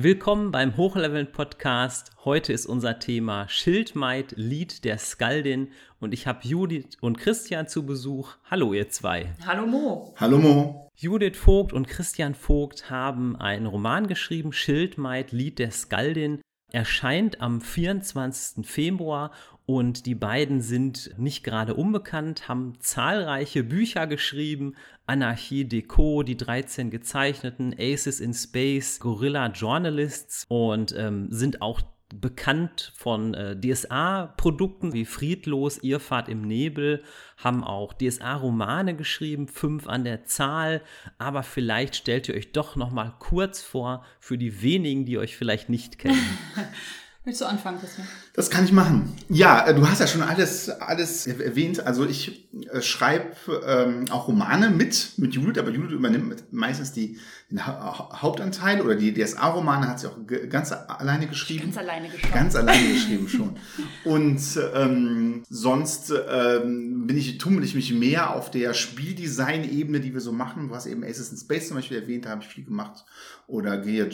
Willkommen beim Hochleveln-Podcast. Heute ist unser Thema Schildmaid, Lied der Skaldin. Und ich habe Judith und Christian zu Besuch. Hallo, ihr zwei. Hallo Mo. Hallo Mo. Judith Vogt und Christian Vogt haben einen Roman geschrieben, Schildmaid, Lied der Skaldin. Erscheint am 24. Februar und die beiden sind nicht gerade unbekannt, haben zahlreiche Bücher geschrieben, Anarchie Deco, die 13 gezeichneten, Aces in Space, Gorilla Journalists und ähm, sind auch bekannt von äh, DSA-Produkten wie Friedlos, Irrfahrt im Nebel, haben auch DSA-Romane geschrieben, fünf an der Zahl, aber vielleicht stellt ihr euch doch noch mal kurz vor für die wenigen, die euch vielleicht nicht kennen. Willst du anfangen, Christian? Das kann ich machen. Ja, äh, du hast ja schon alles, alles erwähnt. Also ich äh, schreibe ähm, auch Romane mit, mit Judith, aber Judith übernimmt meistens die, den ha Hauptanteil oder die DSA-Romane hat sie auch ganz alleine geschrieben. Ganz alleine geschrieben. Ganz alleine geschrieben schon. Und ähm, sonst ähm, bin ich, tummel ich mich mehr auf der Spieldesign-Ebene, die wir so machen. Du hast eben Aces in Space zum Beispiel erwähnt, da habe ich viel gemacht. Oder Gear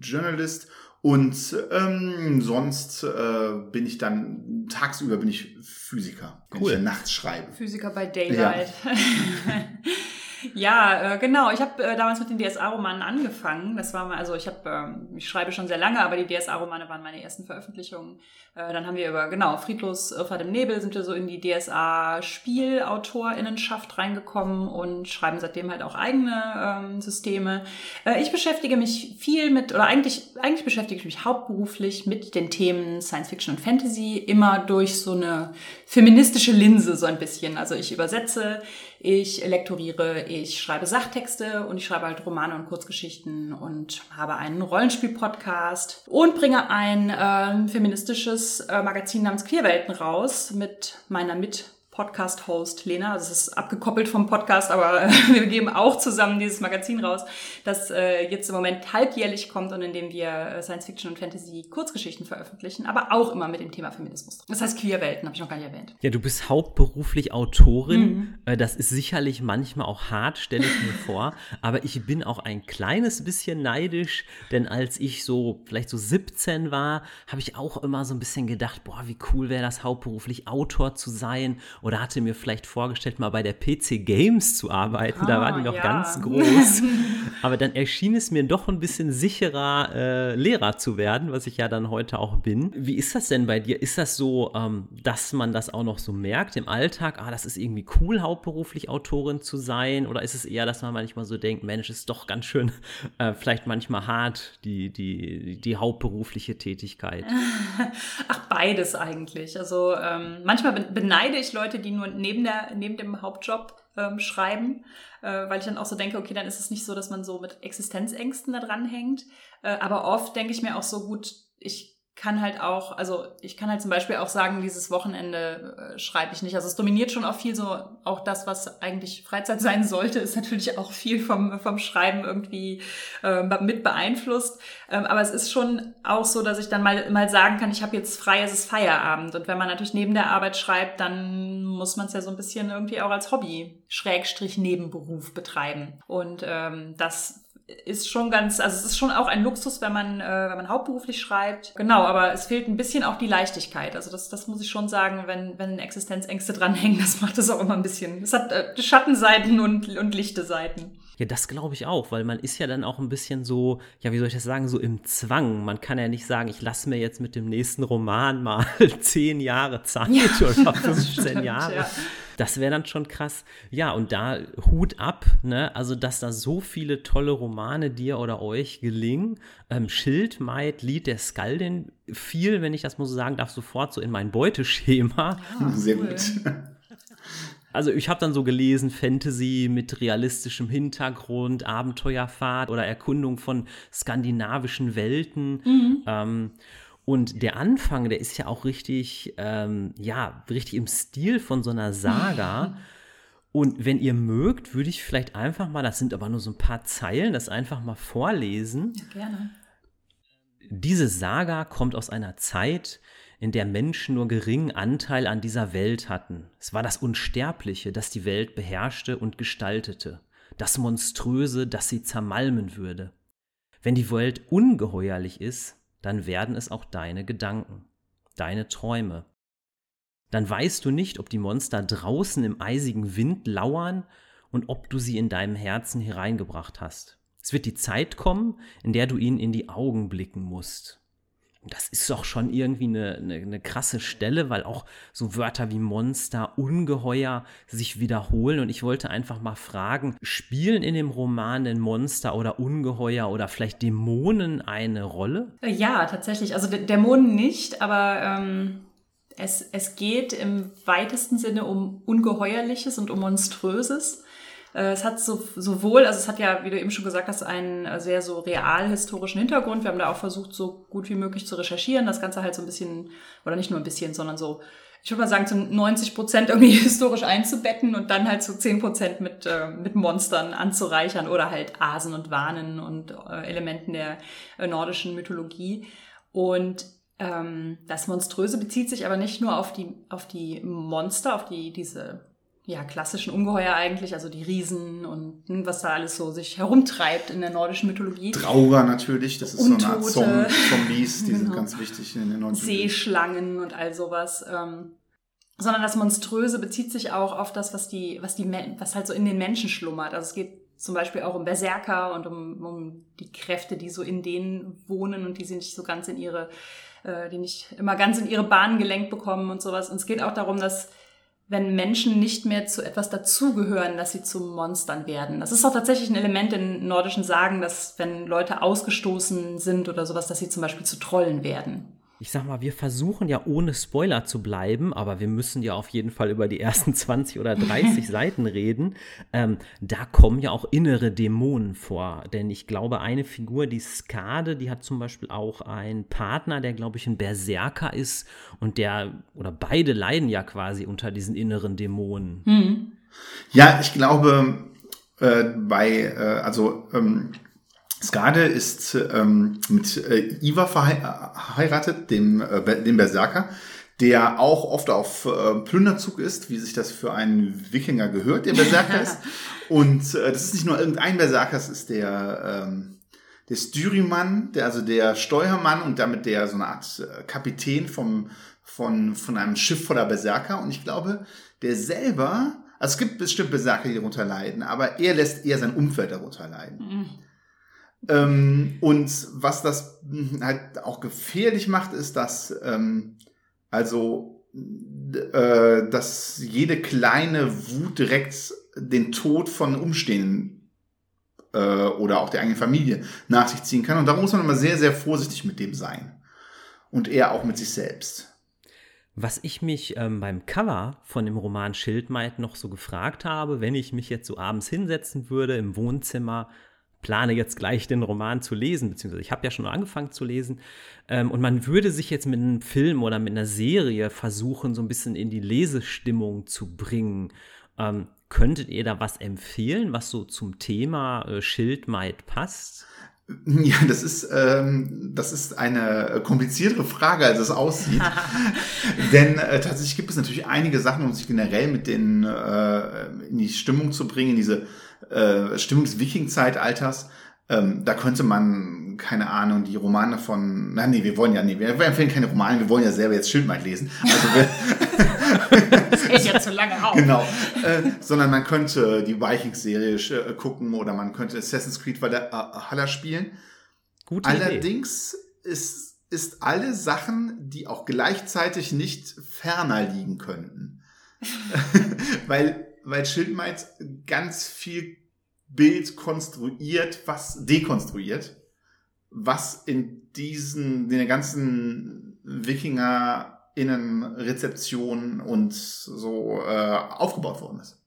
Journalist. Und ähm, sonst äh, bin ich dann, tagsüber bin ich Physiker, wenn cool. ich nachts schreibe. Physiker bei Daylight. Ja. Ja, äh, genau. Ich habe äh, damals mit den DSA-Romanen angefangen. Das war mal, also ich habe, äh, ich schreibe schon sehr lange, aber die DSA-Romane waren meine ersten Veröffentlichungen. Äh, dann haben wir über, genau, Friedlos Irrfahrt im Nebel sind wir so in die DSA-Spielautorinnenschaft reingekommen und schreiben seitdem halt auch eigene ähm, Systeme. Äh, ich beschäftige mich viel mit, oder eigentlich, eigentlich beschäftige ich mich hauptberuflich mit den Themen Science Fiction und Fantasy, immer durch so eine feministische Linse so ein bisschen. Also ich übersetze ich lektoriere, ich schreibe Sachtexte und ich schreibe halt Romane und Kurzgeschichten und habe einen Rollenspiel-Podcast und bringe ein äh, feministisches äh, Magazin namens Queerwelten raus mit meiner Mit- Podcast-Host Lena. Also es ist abgekoppelt vom Podcast, aber wir geben auch zusammen dieses Magazin raus, das äh, jetzt im Moment halbjährlich kommt und in dem wir äh, Science-Fiction und Fantasy-Kurzgeschichten veröffentlichen, aber auch immer mit dem Thema Feminismus. Das heißt Queerwelten, habe ich noch gar nicht erwähnt. Ja, du bist hauptberuflich Autorin. Mhm. Äh, das ist sicherlich manchmal auch hart, stelle ich mir vor. Aber ich bin auch ein kleines bisschen neidisch, denn als ich so vielleicht so 17 war, habe ich auch immer so ein bisschen gedacht, boah, wie cool wäre das hauptberuflich Autor zu sein oder hatte mir vielleicht vorgestellt, mal bei der PC Games zu arbeiten. Ah, da war die noch ja. ganz groß. Aber dann erschien es mir doch ein bisschen sicherer, äh, Lehrer zu werden, was ich ja dann heute auch bin. Wie ist das denn bei dir? Ist das so, ähm, dass man das auch noch so merkt im Alltag? Ah, das ist irgendwie cool, hauptberuflich Autorin zu sein? Oder ist es eher, dass man manchmal so denkt, Mensch, ist doch ganz schön, äh, vielleicht manchmal hart, die, die, die hauptberufliche Tätigkeit? Ach, beides eigentlich. Also ähm, manchmal beneide ich Leute, die nur neben, der, neben dem Hauptjob ähm, schreiben, äh, weil ich dann auch so denke, okay, dann ist es nicht so, dass man so mit Existenzängsten da dran hängt. Äh, aber oft denke ich mir auch so gut, ich kann halt auch, also ich kann halt zum Beispiel auch sagen, dieses Wochenende äh, schreibe ich nicht. Also es dominiert schon auch viel so, auch das, was eigentlich Freizeit sein sollte, ist natürlich auch viel vom, vom Schreiben irgendwie äh, mit beeinflusst. Ähm, aber es ist schon auch so, dass ich dann mal, mal sagen kann, ich habe jetzt frei, es ist Feierabend. Und wenn man natürlich neben der Arbeit schreibt, dann muss man es ja so ein bisschen irgendwie auch als Hobby, Schrägstrich Nebenberuf betreiben. Und ähm, das ist schon ganz, also es ist schon auch ein Luxus, wenn man, äh, wenn man hauptberuflich schreibt. Genau, aber es fehlt ein bisschen auch die Leichtigkeit. Also das, das muss ich schon sagen, wenn, wenn Existenzängste dranhängen, das macht es auch immer ein bisschen. Es hat äh, Schattenseiten und, und lichte Seiten. Ja, das glaube ich auch, weil man ist ja dann auch ein bisschen so, ja, wie soll ich das sagen, so im Zwang. Man kann ja nicht sagen, ich lasse mir jetzt mit dem nächsten Roman mal zehn Jahre Zeit ja, oder 15 stimmt, Jahre. Ja. Das wäre dann schon krass. Ja, und da Hut ab, ne? Also, dass da so viele tolle Romane dir oder euch gelingen. Ähm, Schildmaid, Lied der Skaldin, viel, wenn ich das mal so sagen darf, sofort so in mein Beuteschema. Ja, Sehr cool. gut. Also ich habe dann so gelesen, Fantasy mit realistischem Hintergrund, Abenteuerfahrt oder Erkundung von skandinavischen Welten. Mhm. Ähm, und der Anfang, der ist ja auch richtig, ähm, ja, richtig im Stil von so einer Saga. Und wenn ihr mögt, würde ich vielleicht einfach mal, das sind aber nur so ein paar Zeilen, das einfach mal vorlesen. Ja, gerne. Diese Saga kommt aus einer Zeit, in der Menschen nur geringen Anteil an dieser Welt hatten. Es war das Unsterbliche, das die Welt beherrschte und gestaltete, das Monströse, das sie zermalmen würde. Wenn die Welt ungeheuerlich ist, dann werden es auch deine Gedanken, deine Träume. Dann weißt du nicht, ob die Monster draußen im eisigen Wind lauern und ob du sie in deinem Herzen hereingebracht hast. Es wird die Zeit kommen, in der du ihnen in die Augen blicken musst. Das ist doch schon irgendwie eine, eine, eine, krasse Stelle, weil auch so Wörter wie Monster, Ungeheuer sich wiederholen. Und ich wollte einfach mal fragen, spielen in dem Roman denn Monster oder Ungeheuer oder vielleicht Dämonen eine Rolle? Ja, tatsächlich. Also Dämonen nicht, aber ähm, es, es geht im weitesten Sinne um Ungeheuerliches und um Monströses. Äh, es hat so, sowohl, also es hat ja, wie du eben schon gesagt hast, einen äh, sehr so realhistorischen Hintergrund. Wir haben da auch versucht, so gut wie möglich zu recherchieren, das Ganze halt so ein bisschen, oder nicht nur ein bisschen, sondern so, ich würde mal sagen, zu 90 Prozent irgendwie historisch einzubetten und dann halt zu 10 Prozent mit, äh, mit Monstern anzureichern oder halt Asen und Wanen und äh, Elementen der äh, nordischen Mythologie. Und ähm, das Monströse bezieht sich aber nicht nur auf die, auf die Monster, auf die, diese ja, klassischen Ungeheuer eigentlich, also die Riesen und hm, was da alles so sich herumtreibt in der nordischen Mythologie. Drauger natürlich, das ist Untote. so eine Art Zombies, die genau. sind ganz wichtig in der nordischen Seeschlangen und all sowas. Ähm, sondern das Monströse bezieht sich auch auf das, was die, was die, was halt so in den Menschen schlummert. Also es geht zum Beispiel auch um Berserker und um, um die Kräfte, die so in denen wohnen und die sie nicht so ganz in ihre, äh, die nicht immer ganz in ihre Bahnen gelenkt bekommen und sowas. Und es geht auch darum, dass wenn Menschen nicht mehr zu etwas dazugehören, dass sie zu Monstern werden. Das ist auch tatsächlich ein Element in nordischen Sagen, dass wenn Leute ausgestoßen sind oder sowas, dass sie zum Beispiel zu Trollen werden ich sag mal, wir versuchen ja ohne Spoiler zu bleiben, aber wir müssen ja auf jeden Fall über die ersten 20 oder 30 Seiten reden. Ähm, da kommen ja auch innere Dämonen vor. Denn ich glaube, eine Figur, die Skade, die hat zum Beispiel auch einen Partner, der, glaube ich, ein Berserker ist und der, oder beide leiden ja quasi unter diesen inneren Dämonen. Hm. Ja, ich glaube, äh, bei, äh, also, ähm, Skade ist ähm, mit äh, Iva verheiratet, dem, äh, dem Berserker, der auch oft auf äh, Plünderzug ist, wie sich das für einen Wikinger gehört, der Berserker ist. Und äh, das ist nicht nur irgendein Berserker, es ist der, ähm, der Styrimann, der, also der Steuermann und damit der so eine Art äh, Kapitän vom, von, von einem Schiff voller Berserker. Und ich glaube, der selber, also es gibt bestimmt Berserker, die darunter leiden, aber er lässt eher sein Umfeld darunter leiden. Mhm. Ähm, und was das halt auch gefährlich macht, ist, dass ähm, also äh, dass jede kleine Wut direkt den Tod von Umstehenden äh, oder auch der eigenen Familie nach sich ziehen kann. Und da muss man immer sehr, sehr vorsichtig mit dem sein. Und eher auch mit sich selbst. Was ich mich ähm, beim Cover von dem Roman Schildmeid noch so gefragt habe, wenn ich mich jetzt so abends hinsetzen würde im Wohnzimmer plane jetzt gleich den Roman zu lesen, beziehungsweise ich habe ja schon angefangen zu lesen. Ähm, und man würde sich jetzt mit einem Film oder mit einer Serie versuchen, so ein bisschen in die Lesestimmung zu bringen. Ähm, könntet ihr da was empfehlen, was so zum Thema äh, Schildmaid passt? Ja, das ist, ähm, das ist eine kompliziertere Frage, als es aussieht. Denn äh, tatsächlich gibt es natürlich einige Sachen, um sich generell mit den äh, in die Stimmung zu bringen, in diese äh, Stimmung des Viking-Zeitalters. Ähm, da könnte man, keine Ahnung, die Romane von, na nee, wir wollen ja, nee, wir empfehlen keine Romane, wir wollen ja selber jetzt Schildmaid lesen. Also wir, das geht ja zu lange auf. Genau. Äh, sondern man könnte die Vikings-Serie äh, gucken oder man könnte Assassin's Creed Valhalla spielen. Gute Allerdings Idee. ist, ist alle Sachen, die auch gleichzeitig nicht ferner liegen könnten. weil, weil Schildmaid ganz viel Bild konstruiert, was dekonstruiert, was in diesen, in der ganzen Wikinger Innenrezeption und so äh, aufgebaut worden ist.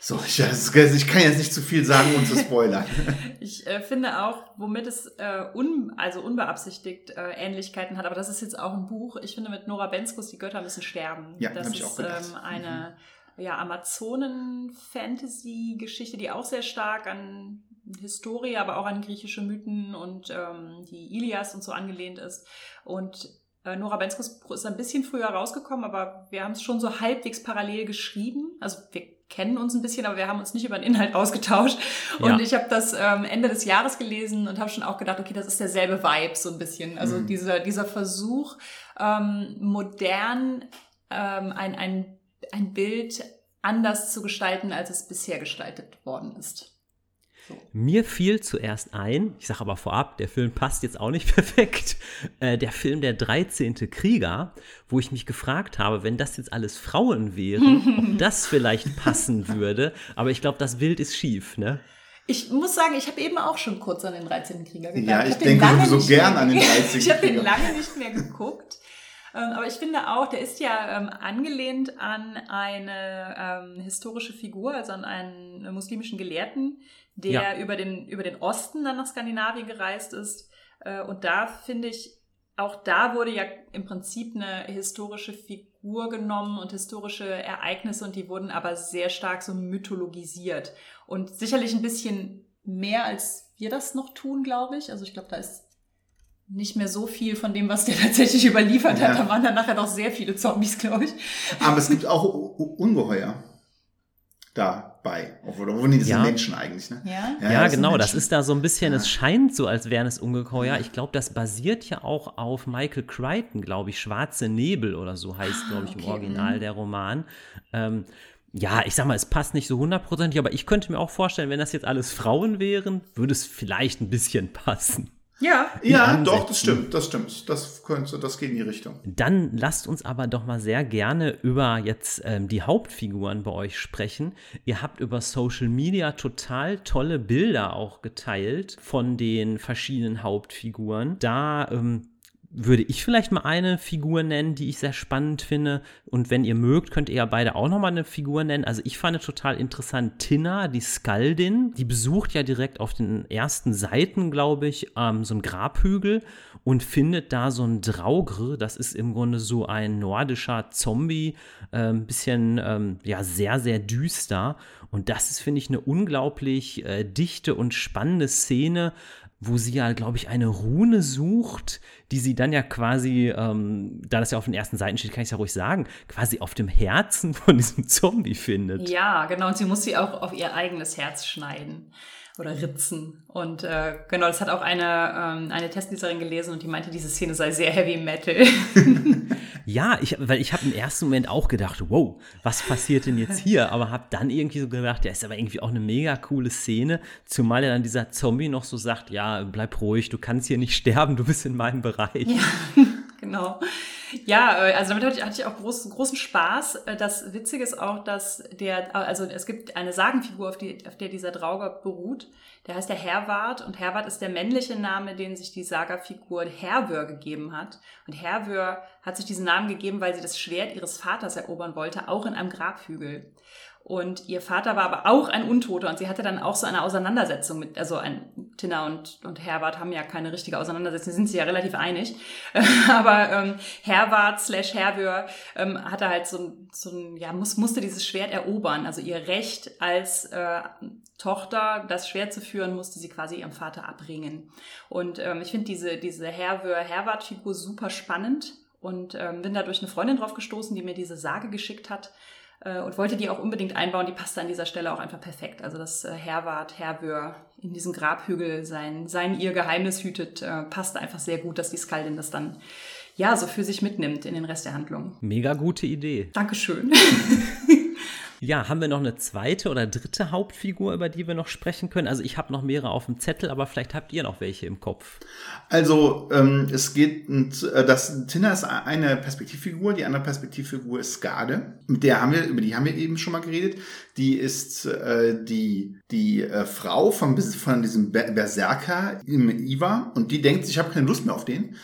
So, ich, ich, kann jetzt nicht zu viel sagen, um zu spoilern. ich äh, finde auch, womit es äh, un, also unbeabsichtigt äh, Ähnlichkeiten hat, aber das ist jetzt auch ein Buch. Ich finde mit Nora Benskus, die Götter müssen sterben. Ja, das ist ähm, eine mhm. Ja, Amazonen-Fantasy-Geschichte, die auch sehr stark an Historie, aber auch an griechische Mythen und ähm, die Ilias und so angelehnt ist. Und äh, Nora Benskus ist ein bisschen früher rausgekommen, aber wir haben es schon so halbwegs parallel geschrieben. Also wir kennen uns ein bisschen, aber wir haben uns nicht über den Inhalt ausgetauscht. Und ja. ich habe das ähm, Ende des Jahres gelesen und habe schon auch gedacht, okay, das ist derselbe Vibe so ein bisschen. Also mhm. dieser, dieser Versuch, ähm, modern ähm, ein, ein, ein Bild anders zu gestalten, als es bisher gestaltet worden ist. So. Mir fiel zuerst ein, ich sage aber vorab, der Film passt jetzt auch nicht perfekt, äh, der Film Der 13. Krieger, wo ich mich gefragt habe, wenn das jetzt alles Frauen wären, ob das vielleicht passen würde. Aber ich glaube, das Bild ist schief, ne? Ich muss sagen, ich habe eben auch schon kurz an den 13. Krieger gedacht. Ja, ich, ich denke so gern an den 13. Krieger. ich habe den lange nicht mehr geguckt. Ähm, aber ich finde auch, der ist ja ähm, angelehnt an eine ähm, historische Figur, also an einen muslimischen Gelehrten, der ja. über, den, über den Osten dann nach Skandinavien gereist ist. Äh, und da finde ich, auch da wurde ja im Prinzip eine historische Figur genommen und historische Ereignisse und die wurden aber sehr stark so mythologisiert. Und sicherlich ein bisschen mehr als wir das noch tun, glaube ich. Also ich glaube, da ist nicht mehr so viel von dem, was der tatsächlich überliefert ja. hat. Da waren dann nachher noch sehr viele Zombies, glaube ich. Aber es gibt auch Ungeheuer dabei. Oder wo das ja. sind Menschen eigentlich, ne? Ja, ja, ja genau. Das ist da so ein bisschen, es scheint so, als wären es Ungeheuer. Ich glaube, das basiert ja auch auf Michael Crichton, glaube ich. Schwarze Nebel oder so heißt, glaube ich, okay. im Original mhm. der Roman. Ähm, ja, ich sag mal, es passt nicht so hundertprozentig, aber ich könnte mir auch vorstellen, wenn das jetzt alles Frauen wären, würde es vielleicht ein bisschen passen. Ja, ja, doch, das stimmt, das stimmt. Das könnte, das geht in die Richtung. Dann lasst uns aber doch mal sehr gerne über jetzt ähm, die Hauptfiguren bei euch sprechen. Ihr habt über Social Media total tolle Bilder auch geteilt von den verschiedenen Hauptfiguren. Da ähm, würde ich vielleicht mal eine Figur nennen, die ich sehr spannend finde. Und wenn ihr mögt, könnt ihr ja beide auch nochmal eine Figur nennen. Also ich fand total interessant Tina, die Skaldin. Die besucht ja direkt auf den ersten Seiten, glaube ich, ähm, so einen Grabhügel und findet da so ein Draugr. Das ist im Grunde so ein nordischer Zombie. Ein ähm, bisschen, ähm, ja, sehr, sehr düster. Und das ist, finde ich, eine unglaublich äh, dichte und spannende Szene, wo sie ja, glaube ich, eine Rune sucht, die sie dann ja quasi, ähm, da das ja auf den ersten Seiten steht, kann ich es ja ruhig sagen, quasi auf dem Herzen von diesem Zombie findet. Ja, genau. Und sie muss sie auch auf ihr eigenes Herz schneiden oder ritzen. Und äh, genau, das hat auch eine, ähm, eine Testleserin gelesen und die meinte, diese Szene sei sehr Heavy Metal. ja, ich, weil ich habe im ersten Moment auch gedacht, wow, was passiert denn jetzt hier? Aber habe dann irgendwie so gedacht, ja, ist aber irgendwie auch eine mega coole Szene, zumal ja dann dieser Zombie noch so sagt, ja, bleib ruhig, du kannst hier nicht sterben, du bist in meinem Bereich. Ja, genau. Ja, äh, also damit hatte ich, hatte ich auch groß, großen Spaß. Äh, das Witzige ist auch, dass der, also es gibt eine Sagenfigur, auf, die, auf der dieser Drauger beruht. Der heißt der Herwart und Herwart ist der männliche Name, den sich die Saga-Figur Herwör gegeben hat. Und Herwör hat sich diesen Namen gegeben, weil sie das Schwert ihres Vaters erobern wollte, auch in einem Grabhügel. Und ihr Vater war aber auch ein Untoter und sie hatte dann auch so eine Auseinandersetzung mit, also ein Tina und, und Herwart haben ja keine richtige Auseinandersetzung, sind sie ja relativ einig. aber ähm, Herwart slash Herwör ähm, hatte halt so, so ein, ja, muss, musste dieses Schwert erobern. Also ihr Recht als äh, Tochter, das Schwert zu führen, musste sie quasi ihrem Vater abringen. Und ähm, ich finde diese, diese Herwör-Herwart-Figur super spannend und ähm, bin da durch eine Freundin drauf gestoßen, die mir diese Sage geschickt hat äh, und wollte die auch unbedingt einbauen. Die passte an dieser Stelle auch einfach perfekt. Also dass äh, Herwart, Herwör in diesem Grabhügel sein, sein ihr Geheimnis hütet, äh, passt einfach sehr gut, dass die Skaldin das dann ja so für sich mitnimmt in den Rest der Handlung. Mega gute Idee. Dankeschön. Ja, haben wir noch eine zweite oder dritte Hauptfigur, über die wir noch sprechen können? Also ich habe noch mehrere auf dem Zettel, aber vielleicht habt ihr noch welche im Kopf. Also ähm, es geht, äh, das Tina ist eine Perspektivfigur, die andere Perspektivfigur ist Skade. Mit der haben wir, über die haben wir eben schon mal geredet. Die ist äh, die die äh, Frau von, von diesem Berserker im Iva und die denkt, ich habe keine Lust mehr auf den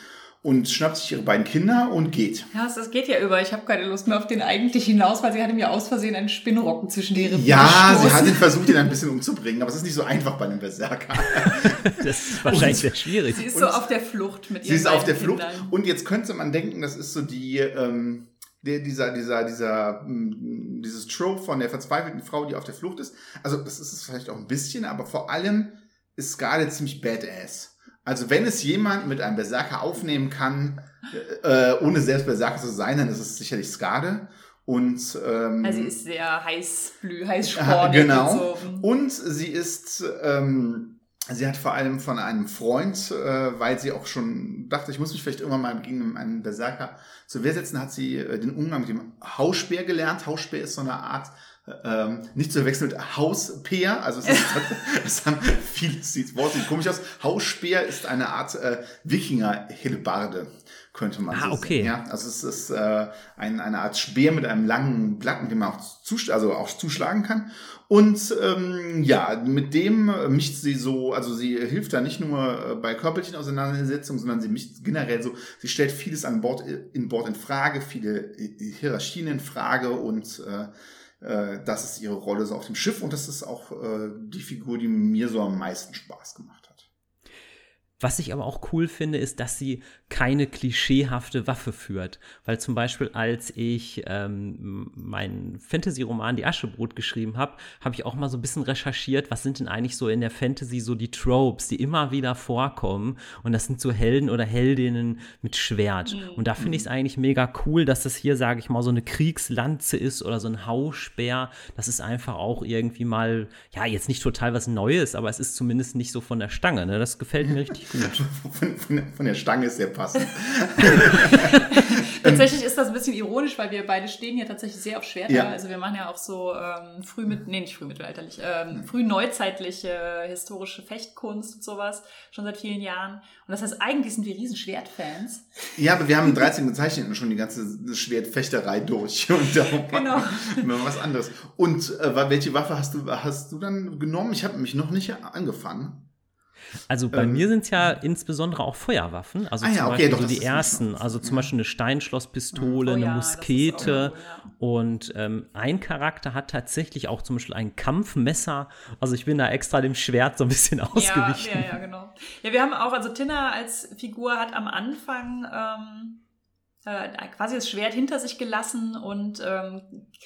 und schnappt sich ihre beiden Kinder und geht. Ja, das geht ja über. Ich habe keine Lust mehr auf den eigentlich hinaus, weil sie hatte mir aus Versehen einen Spinnrocken zwischen die Rippen Ja, sie hat ihn versucht, ihn ein bisschen umzubringen, aber es ist nicht so einfach bei einem Berserker. das ist wahrscheinlich und, sehr schwierig. Sie ist und so auf der Flucht mit ihren Sie ist auf der Flucht und jetzt könnte man denken, das ist so die... Ähm, der, dieser, dieser, dieser, mm, dieses Trope von der verzweifelten Frau, die auf der Flucht ist. Also, das ist es vielleicht auch ein bisschen, aber vor allem ist Scarlett ziemlich badass. Also wenn es jemand mit einem Berserker aufnehmen kann, äh, ohne selbst Berserker zu sein, dann ist es sicherlich Skade. Und ähm, also sie ist sehr heißblü, heißspornig. Genau. Und, so. und sie ist ähm, Sie hat vor allem von einem Freund, äh, weil sie auch schon dachte, ich muss mich vielleicht irgendwann mal gegen einen Berserker zur Wehr setzen, hat sie äh, den Umgang mit dem Hausspeer gelernt. Hausspeer ist so eine Art, ähm, nicht zu verwechseln mit Hauspeer, also es, ist, es haben viele, das Wort sieht komisch aus. Hausspeer ist eine Art äh, Wikinger-Hellebarde könnte man ah, so okay. sagen. Ja, also es ist äh, ein, eine Art Speer mit einem langen Blatt, mit dem man auch, zusch also auch zuschlagen kann. Und ähm, ja, mit dem mischt sie so, also sie hilft da nicht nur äh, bei körperlichen Auseinandersetzungen, sondern sie mischt generell so, sie stellt vieles an Bord, in Bord in Frage, viele Hierarchien in Frage und äh, äh, das ist ihre Rolle so auf dem Schiff und das ist auch äh, die Figur, die mir so am meisten Spaß gemacht hat. Was ich aber auch cool finde, ist, dass sie keine klischeehafte Waffe führt. Weil zum Beispiel, als ich ähm, meinen Fantasy-Roman Die Aschebrot geschrieben habe, habe ich auch mal so ein bisschen recherchiert, was sind denn eigentlich so in der Fantasy so die Tropes, die immer wieder vorkommen. Und das sind so Helden oder Heldinnen mit Schwert. Mhm. Und da finde ich es eigentlich mega cool, dass das hier, sage ich mal, so eine Kriegslanze ist oder so ein Hausspeer. Das ist einfach auch irgendwie mal, ja, jetzt nicht total was Neues, aber es ist zumindest nicht so von der Stange. Ne? Das gefällt mir richtig gut. Von, von, von, der Stange ist sehr passend. tatsächlich ist das ein bisschen ironisch, weil wir beide stehen hier tatsächlich sehr auf Schwerter. Ja. Also wir machen ja auch so ähm, früh mit, nee, nicht frühmittelalterlich, ähm, früh neuzeitliche historische Fechtkunst und sowas, schon seit vielen Jahren. Und das heißt, eigentlich sind wir riesen Schwertfans. Ja, aber wir haben in 13 Gezeichneten schon die ganze Schwertfechterei durch. Und darum genau. wir was anderes. Und äh, welche Waffe hast du, hast du dann genommen? Ich habe mich noch nicht angefangen. Also bei ähm, mir sind es ja insbesondere auch Feuerwaffen, also ah, zum okay, Beispiel doch, so die ersten, also zum Beispiel eine Steinschlosspistole, oh, eine ja, Muskete ja. und ähm, ein Charakter hat tatsächlich auch zum Beispiel ein Kampfmesser, also ich bin da extra dem Schwert so ein bisschen ausgewichen. Ja, ja, ja, genau. Ja, wir haben auch, also Tina als Figur hat am Anfang ähm, äh, quasi das Schwert hinter sich gelassen und ähm,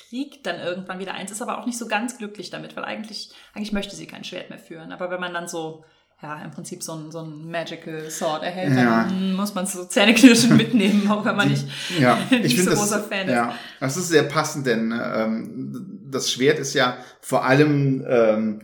kriegt dann irgendwann wieder eins, ist aber auch nicht so ganz glücklich damit, weil eigentlich, eigentlich möchte sie kein Schwert mehr führen. Aber wenn man dann so ja, im Prinzip so ein, so ein Magical Sword erhält, ja. dann muss man so zähneknirschen mitnehmen, auch wenn man nicht, ja, nicht so großer das, Fan ist. Ja, das ist sehr passend, denn ähm, das Schwert ist ja vor allem ähm,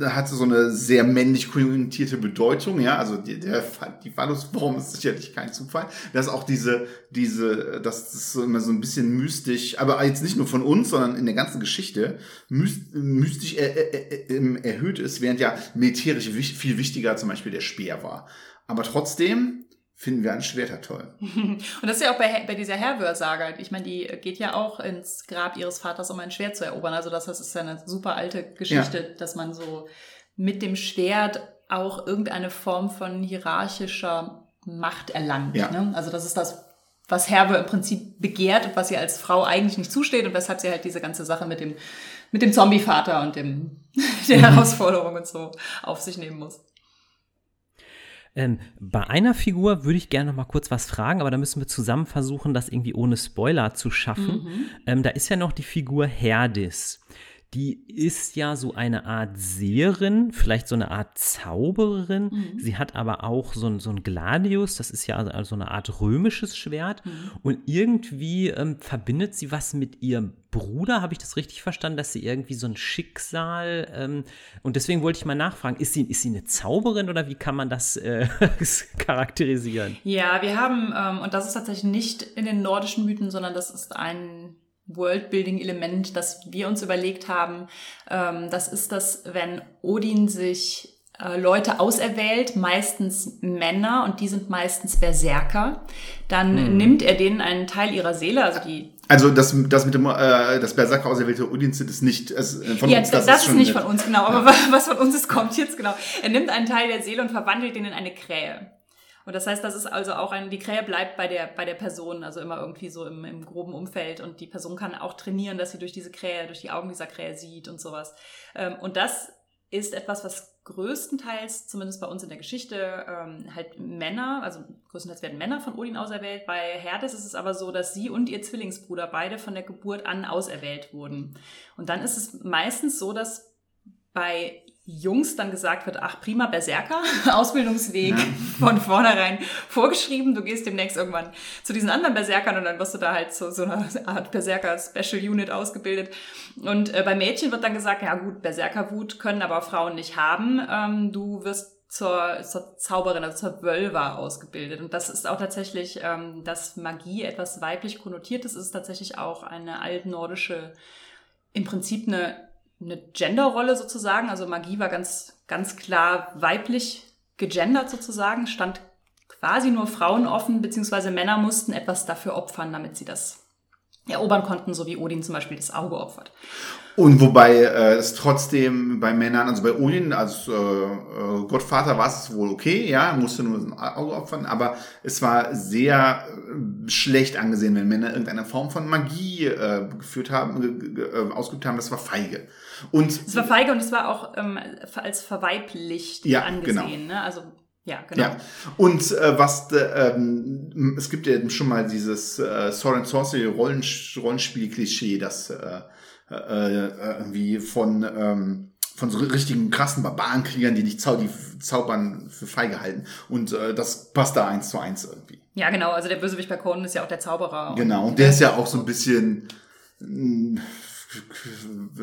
hat so eine sehr männlich konjunktierte Bedeutung, ja, also die, der, die Phallusform ist sicherlich kein Zufall. Das ist auch diese, diese, das ist immer so ein bisschen mystisch, aber jetzt nicht nur von uns, sondern in der ganzen Geschichte mystisch er, erhöht ist, während ja militärisch viel wichtiger zum Beispiel der Speer war. Aber trotzdem finden wir an Schwerter toll. Und das ist ja auch bei, bei dieser Herwör-Saga. Ich meine, die geht ja auch ins Grab ihres Vaters, um ein Schwert zu erobern. Also das, ist ja eine super alte Geschichte, ja. dass man so mit dem Schwert auch irgendeine Form von hierarchischer Macht erlangt. Ja. Ne? Also das ist das, was Herwe im Prinzip begehrt und was ihr als Frau eigentlich nicht zusteht und weshalb sie halt diese ganze Sache mit dem, mit dem Zombie-Vater und dem, der mhm. Herausforderung und so auf sich nehmen muss. Ähm, bei einer Figur würde ich gerne noch mal kurz was fragen, aber da müssen wir zusammen versuchen, das irgendwie ohne Spoiler zu schaffen. Mhm. Ähm, da ist ja noch die Figur Herdis. Die ist ja so eine Art Seherin, vielleicht so eine Art Zaubererin. Mhm. Sie hat aber auch so ein, so ein Gladius, das ist ja also so eine Art römisches Schwert. Mhm. Und irgendwie ähm, verbindet sie was mit ihrem Bruder, habe ich das richtig verstanden, dass sie irgendwie so ein Schicksal. Ähm, und deswegen wollte ich mal nachfragen, ist sie, ist sie eine Zauberin oder wie kann man das äh, charakterisieren? Ja, wir haben, ähm, und das ist tatsächlich nicht in den nordischen Mythen, sondern das ist ein Worldbuilding-Element, das wir uns überlegt haben. Ähm, das ist das, wenn Odin sich äh, Leute auserwählt, meistens Männer und die sind meistens Berserker, dann hm. nimmt er denen einen Teil ihrer Seele, also die also das, das mit dem äh, das Berserker auserwählte Odin sind ist nicht es, äh, von ja, uns. Das, das ist, ist nicht von uns genau, aber was von uns ist, kommt jetzt genau. Er nimmt einen Teil der Seele und verwandelt ihn in eine Krähe. Und das heißt, das ist also auch ein, die Krähe bleibt bei der, bei der Person, also immer irgendwie so im, im groben Umfeld. Und die Person kann auch trainieren, dass sie durch diese Krähe, durch die Augen dieser Krähe sieht und sowas. Ähm, und das ist etwas, was größtenteils, zumindest bei uns in der Geschichte, ähm, halt Männer, also größtenteils werden Männer von Odin auserwählt. Bei Herdes ist es aber so, dass sie und ihr Zwillingsbruder beide von der Geburt an auserwählt wurden. Und dann ist es meistens so, dass bei Jungs dann gesagt wird, ach prima, Berserker, Ausbildungsweg ja. von vornherein vorgeschrieben. Du gehst demnächst irgendwann zu diesen anderen Berserkern und dann wirst du da halt so, so eine Art Berserker-Special Unit ausgebildet. Und äh, bei Mädchen wird dann gesagt, ja gut, Berserkerwut können aber Frauen nicht haben. Ähm, du wirst zur, zur Zauberin, also zur Wölver ausgebildet. Und das ist auch tatsächlich, ähm, dass Magie etwas weiblich konnotiert ist, ist tatsächlich auch eine altnordische, im Prinzip eine eine Genderrolle sozusagen. Also Magie war ganz, ganz klar weiblich gegendert sozusagen, stand quasi nur Frauen offen, beziehungsweise Männer mussten etwas dafür opfern, damit sie das erobern konnten, so wie Odin zum Beispiel das Auge opfert. Und wobei äh, es trotzdem bei Männern, also bei Odin als äh, äh, Gottvater war es wohl okay, ja, er musste nur ein Auge opfern, aber es war sehr äh, schlecht angesehen, wenn Männer irgendeine Form von Magie äh, geführt haben, äh, ausgeübt haben, das war feige. Und es war feige und es war auch ähm, als verweiblicht ja, angesehen, genau. ne? Also ja, genau. Ja. Und äh, was äh, ähm, es gibt ja schon mal dieses äh, Sword and Sorcery Rollenspiel-Klischee, das äh, irgendwie von, ähm, von so richtigen krassen Barbarenkriegern, die nicht zau die zaubern für feige halten. Und äh, das passt da eins zu eins irgendwie. Ja, genau. Also der Bösewicht bei Conan ist ja auch der Zauberer. Genau. Und der ist ja auch so ein bisschen äh,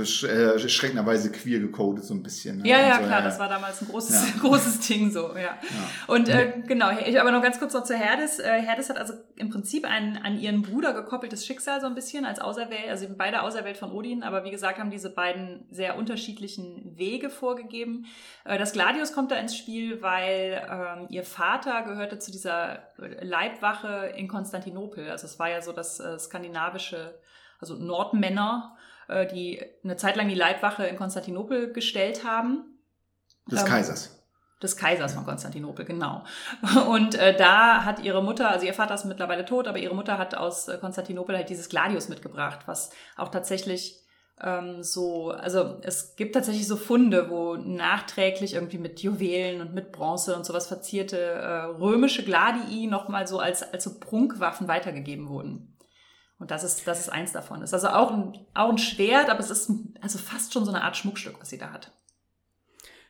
schreckenderweise queer gecodet so ein bisschen. Ne? Ja, ja, so, klar, ja. das war damals ein großes, ja. großes Ding so, ja. ja. Und äh, genau, ich aber noch ganz kurz noch zu Herdes. Äh, Herdes hat also im Prinzip ein an ihren Bruder gekoppeltes Schicksal so ein bisschen als Auserwählt, also beide auserwählt von Odin, aber wie gesagt haben diese beiden sehr unterschiedlichen Wege vorgegeben. Äh, das Gladius kommt da ins Spiel, weil ähm, ihr Vater gehörte zu dieser Leibwache in Konstantinopel. Also es war ja so das äh, skandinavische also Nordmänner äh, die eine Zeit lang die Leibwache in Konstantinopel gestellt haben. Des ähm, Kaisers. Des Kaisers von Konstantinopel, genau. Und äh, da hat ihre Mutter, also ihr Vater ist mittlerweile tot, aber ihre Mutter hat aus äh, Konstantinopel halt dieses Gladius mitgebracht, was auch tatsächlich ähm, so, also es gibt tatsächlich so Funde, wo nachträglich irgendwie mit Juwelen und mit Bronze und sowas verzierte äh, römische Gladii nochmal so als, als so Prunkwaffen weitergegeben wurden. Und das ist, das ist eins davon. Das ist also auch ein, auch ein Schwert, aber es ist also fast schon so eine Art Schmuckstück, was sie da hat.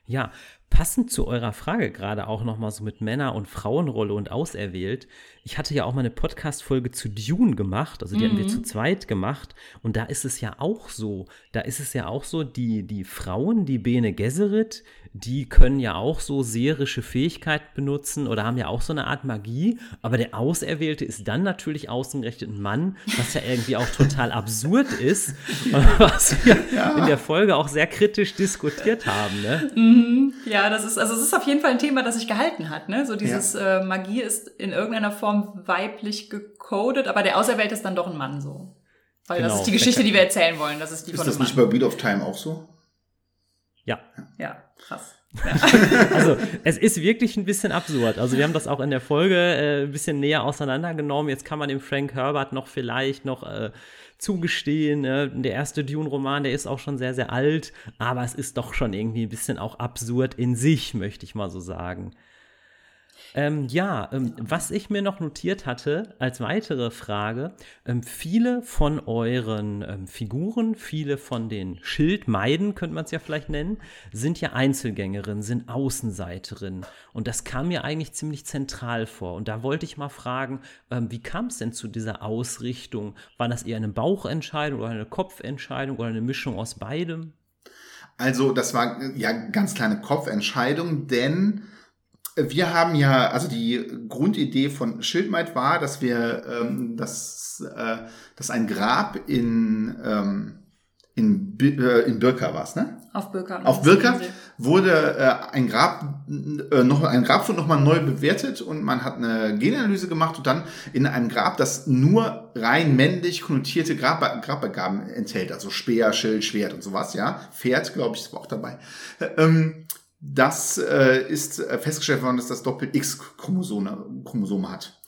Ja, passend zu eurer Frage gerade auch nochmal so mit Männer- und Frauenrolle und auserwählt. Ich hatte ja auch mal eine Podcast-Folge zu Dune gemacht, also die mhm. haben wir zu zweit gemacht. Und da ist es ja auch so, da ist es ja auch so, die, die Frauen, die Bene Gesserit, die können ja auch so seherische Fähigkeiten benutzen oder haben ja auch so eine Art Magie, aber der Auserwählte ist dann natürlich ausgerechnet ein Mann, was ja irgendwie auch total absurd ist, was wir ja. in der Folge auch sehr kritisch diskutiert haben. Ne? Mhm. Ja, das ist, also es ist auf jeden Fall ein Thema, das sich gehalten hat. Ne? So dieses ja. äh, Magie ist in irgendeiner Form weiblich gecodet, aber der Auserwählte ist dann doch ein Mann so. Weil genau. das ist die Geschichte, die wir erzählen wollen. Das ist die ist das nicht bei Beat of Time auch so? Ja. Ja, krass. Also es ist wirklich ein bisschen absurd. Also wir haben das auch in der Folge äh, ein bisschen näher auseinandergenommen. Jetzt kann man dem Frank Herbert noch vielleicht noch äh, zugestehen. Ne? Der erste Dune-Roman, der ist auch schon sehr, sehr alt, aber es ist doch schon irgendwie ein bisschen auch absurd in sich, möchte ich mal so sagen. Ähm, ja, ähm, was ich mir noch notiert hatte als weitere Frage, ähm, viele von euren ähm, Figuren, viele von den Schildmeiden, könnte man es ja vielleicht nennen, sind ja Einzelgängerinnen, sind Außenseiterinnen. Und das kam mir eigentlich ziemlich zentral vor. Und da wollte ich mal fragen, ähm, wie kam es denn zu dieser Ausrichtung? War das eher eine Bauchentscheidung oder eine Kopfentscheidung oder eine Mischung aus beidem? Also, das war ja ganz kleine Kopfentscheidung, denn wir haben ja, also die Grundidee von Schildmeid war, dass wir, ähm, dass, äh, dass ein Grab in, ähm, in, äh, in Birka war ne? Auf Birka. Auf Birka wurde äh, ein Grab, äh, noch ein Grabfund nochmal neu bewertet und man hat eine Genanalyse gemacht und dann in einem Grab, das nur rein männlich konnotierte Grab, Grabbegaben enthält, also Speer, Schild, Schwert und sowas, ja. Pferd, glaube ich, ist auch dabei. Ähm, das äh, ist äh, festgestellt worden, dass das Doppel-X-Chromosom Chromosom hat.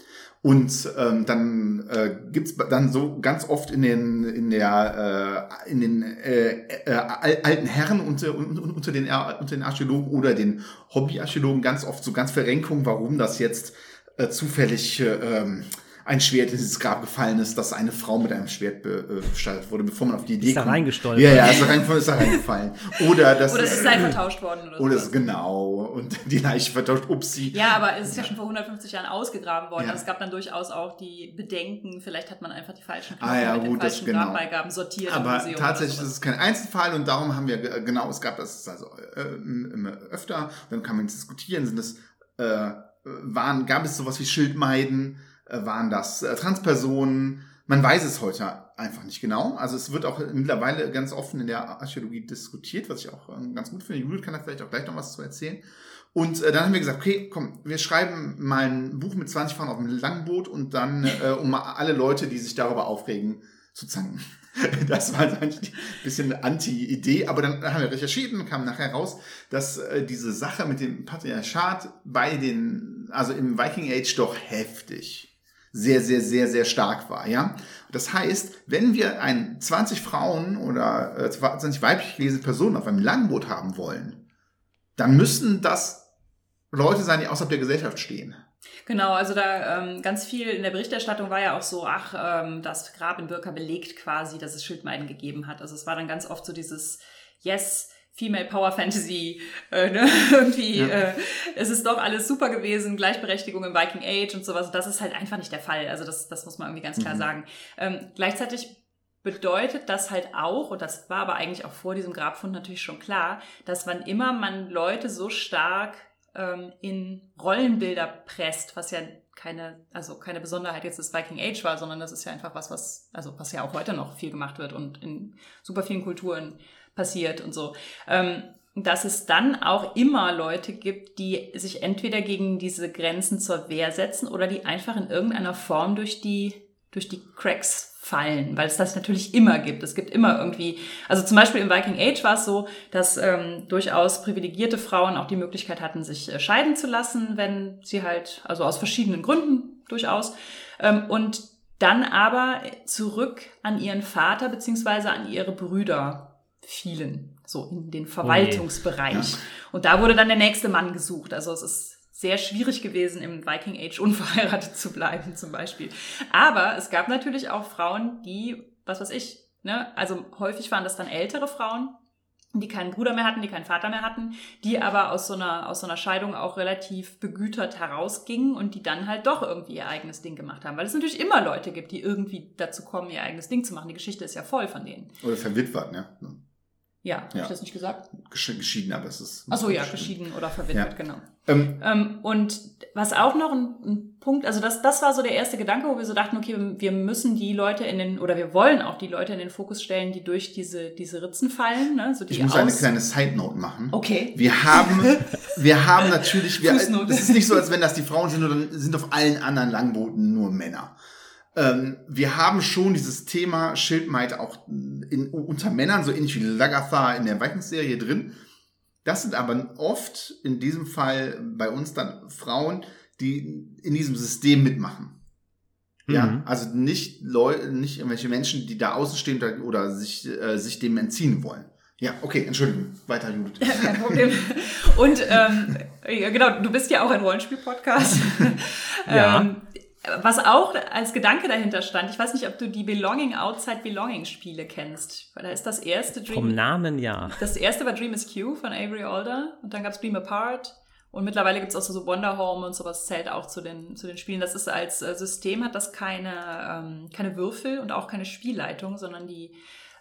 Und ähm, dann äh, gibt's dann so ganz oft in den in der äh, in den äh, äh, alten Herren unter, unter den unter den Archäologen oder den Hobbyarchäologen ganz oft so ganz Verrenkungen, warum das jetzt äh, zufällig äh, ein Schwert in dieses Grab gefallen ist, dass eine Frau mit einem Schwert bestattet wurde, bevor man auf die Idee ist da kommt. reingestolpert. Ja, ja, ist da, rein, ist da reingefallen. Oder das Oder es ist halt vertauscht worden oder so. Oder es, genau. Und die Leiche vertauscht, upsie. Ja, aber es ist ja schon vor 150 Jahren ausgegraben worden. Ja. Also es gab dann durchaus auch die Bedenken, vielleicht hat man einfach die falschen Ah, ja, mit den gut, das falschen genau. Grabbeigaben sortiert Aber tatsächlich ist es kein Einzelfall und darum haben wir, äh, genau, es gab das also äh, immer öfter, dann kann man diskutieren, sind das, äh, waren, gab es sowas wie Schildmeiden, äh, waren das äh, Transpersonen, man weiß es heute einfach nicht genau. Also es wird auch mittlerweile ganz offen in der Archäologie diskutiert, was ich auch äh, ganz gut finde. Judith kann da vielleicht auch gleich noch was zu erzählen. Und äh, dann haben wir gesagt, okay, komm, wir schreiben mal ein Buch mit 20 Frauen auf dem Langboot und dann, äh, um alle Leute, die sich darüber aufregen, zu zanken. Das war eigentlich ein bisschen eine Anti-Idee, aber dann haben wir recherchiert und kam nachher raus, dass äh, diese Sache mit dem Patriarchat bei den, also im Viking Age doch heftig, sehr, sehr, sehr, sehr stark war, ja. Das heißt, wenn wir ein 20 Frauen oder äh, 20 weiblich gelesene Personen auf einem Langboot haben wollen, dann müssen das Leute sein, die außerhalb der Gesellschaft stehen. Genau, also da ähm, ganz viel in der Berichterstattung war ja auch so, ach, ähm, das Grab in Birka belegt quasi, dass es Schildmeiden gegeben hat. Also es war dann ganz oft so dieses Yes, Female Power Fantasy, äh, ne? irgendwie, Ja. äh, es ist doch alles super gewesen, Gleichberechtigung im Viking Age und sowas. Das ist halt einfach nicht der Fall. Also das, das muss man irgendwie ganz klar Mhm. sagen. Ähm, gleichzeitig bedeutet das halt auch, und das war aber eigentlich auch vor diesem Grabfund natürlich schon klar, dass wann immer man Leute so stark ähm, in Rollenbilder presst, was ja keine, also keine Besonderheit jetzt des Viking Age war, sondern das ist ja einfach was, was, also was ja auch heute noch viel gemacht wird und in super vielen Kulturen passiert und so. Ähm, dass es dann auch immer Leute gibt, die sich entweder gegen diese Grenzen zur Wehr setzen oder die einfach in irgendeiner Form durch die, durch die Cracks fallen, weil es das natürlich immer gibt. Es gibt immer irgendwie, also zum Beispiel im Viking Age war es so, dass ähm, durchaus privilegierte Frauen auch die Möglichkeit hatten, sich äh, scheiden zu lassen, wenn sie halt, also aus verschiedenen Gründen durchaus, ähm, und dann aber zurück an ihren Vater beziehungsweise an ihre Brüder fielen, so in den Verwaltungsbereich. Ja. Und da wurde dann der nächste Mann gesucht. Also es ist sehr schwierig gewesen, im Viking Age unverheiratet zu bleiben, zum Beispiel. Aber es gab natürlich auch Frauen, die, was weiß ich, ne, also häufig waren das dann ältere Frauen, die keinen Bruder mehr hatten, die keinen Vater mehr hatten, die aber aus so einer, aus so einer Scheidung auch relativ begütert herausgingen und die dann halt doch irgendwie ihr eigenes Ding gemacht haben. Weil es natürlich immer Leute gibt, die irgendwie dazu kommen, ihr eigenes Ding zu machen. Die Geschichte ist ja voll von denen. Oder verwitwet, ne? Ja, habe Ja. ich das nicht gesagt? Gesch geschieden, aber es ist. Ach so, ja, geschieden oder verwitwet, Ja. genau. Ähm, Ähm, und was auch noch ein, ein Punkt, also das, das war so der erste Gedanke, wo wir so dachten, okay, wir müssen die Leute in den, oder wir wollen auch die Leute in den Fokus stellen, die durch diese, diese Ritzen fallen, ne? so die ich muss eine kleine Side Note machen. Okay. Wir haben, wir haben natürlich, wir, es ist nicht so, als wenn das die Frauen sind, sondern sind auf allen anderen Langbooten nur Männer. Ähm, wir haben schon dieses Thema Schildmaid auch in, unter Männern, so ähnlich wie Lagatha in der Vikings-Serie drin. Das sind aber oft in diesem Fall bei uns dann Frauen, die in diesem System mitmachen. Ja, Mhm. also nicht Leute, nicht irgendwelche Menschen, die da außen stehen oder- sich, äh, sich dem entziehen wollen. Ja, okay, Entschuldigung. Weiter, Judith. Kein Problem. Und ähm, ja, genau, du bist ja auch ein Rollenspiel-Podcast. Ja. ähm, was auch als Gedanke dahinter stand, ich weiß nicht, ob du die Belonging Outside Belonging Spiele kennst. Weil Da ist das erste Dream. Vom Namen ja. Das erste war Dream is Q von Avery Alder und dann gab's Dream Apart und mittlerweile gibt's auch so, so Wonder Home und sowas zählt auch zu den, zu den Spielen. Das ist als äh, System, hat das keine, ähm, keine Würfel und auch keine Spielleitung, sondern die,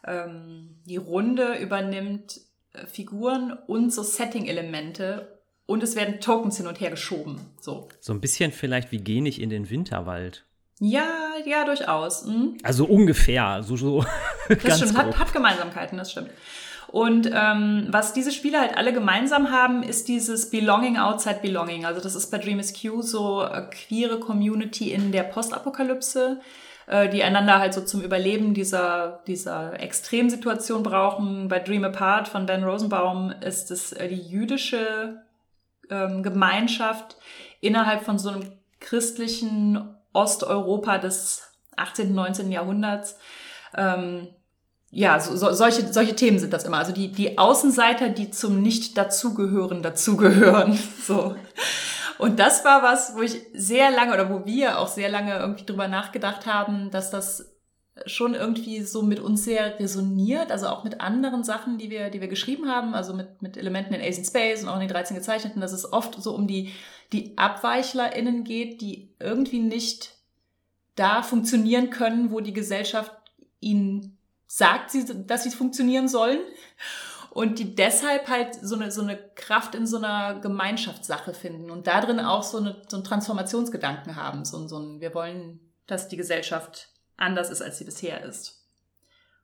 ähm, die Runde übernimmt äh, Figuren und so Setting-Elemente und es werden Tokens hin und her geschoben. So. So ein bisschen vielleicht wie geh nicht in den Winterwald. Ja, ja, durchaus. Mhm. Also ungefähr, so, so Das stimmt, hat, hat Gemeinsamkeiten, das stimmt. Und ähm, was diese Spiele halt alle gemeinsam haben, ist dieses Belonging outside Belonging. Also das ist bei Dream is Q so äh, queere Community in der Postapokalypse, äh, die einander halt so zum Überleben dieser, dieser Extremsituation brauchen. Bei Dream Apart von Ben Rosenbaum ist es äh, die jüdische ähm, Gemeinschaft innerhalb von so einem christlichen Osteuropa des 18., 19. Jahrhunderts. Ähm, ja, so, so, solche, solche Themen sind das immer. Also die, die Außenseiter, die zum Nicht-Dazugehören dazugehören. So. Und das war was, wo ich sehr lange oder wo wir auch sehr lange irgendwie drüber nachgedacht haben, dass das schon irgendwie so mit uns sehr resoniert, also auch mit anderen Sachen, die wir, die wir geschrieben haben, also mit, mit Elementen in Ace Space und auch in den 13 gezeichneten, dass es oft so um die, die AbweichlerInnen geht, die irgendwie nicht da funktionieren können, wo die Gesellschaft ihnen sagt, dass sie funktionieren sollen und die deshalb halt so eine, so eine Kraft in so einer Gemeinschaftssache finden und da drin auch so, eine, so einen Transformationsgedanken haben, so, so ein, wir wollen, dass die Gesellschaft anders ist, als sie bisher ist.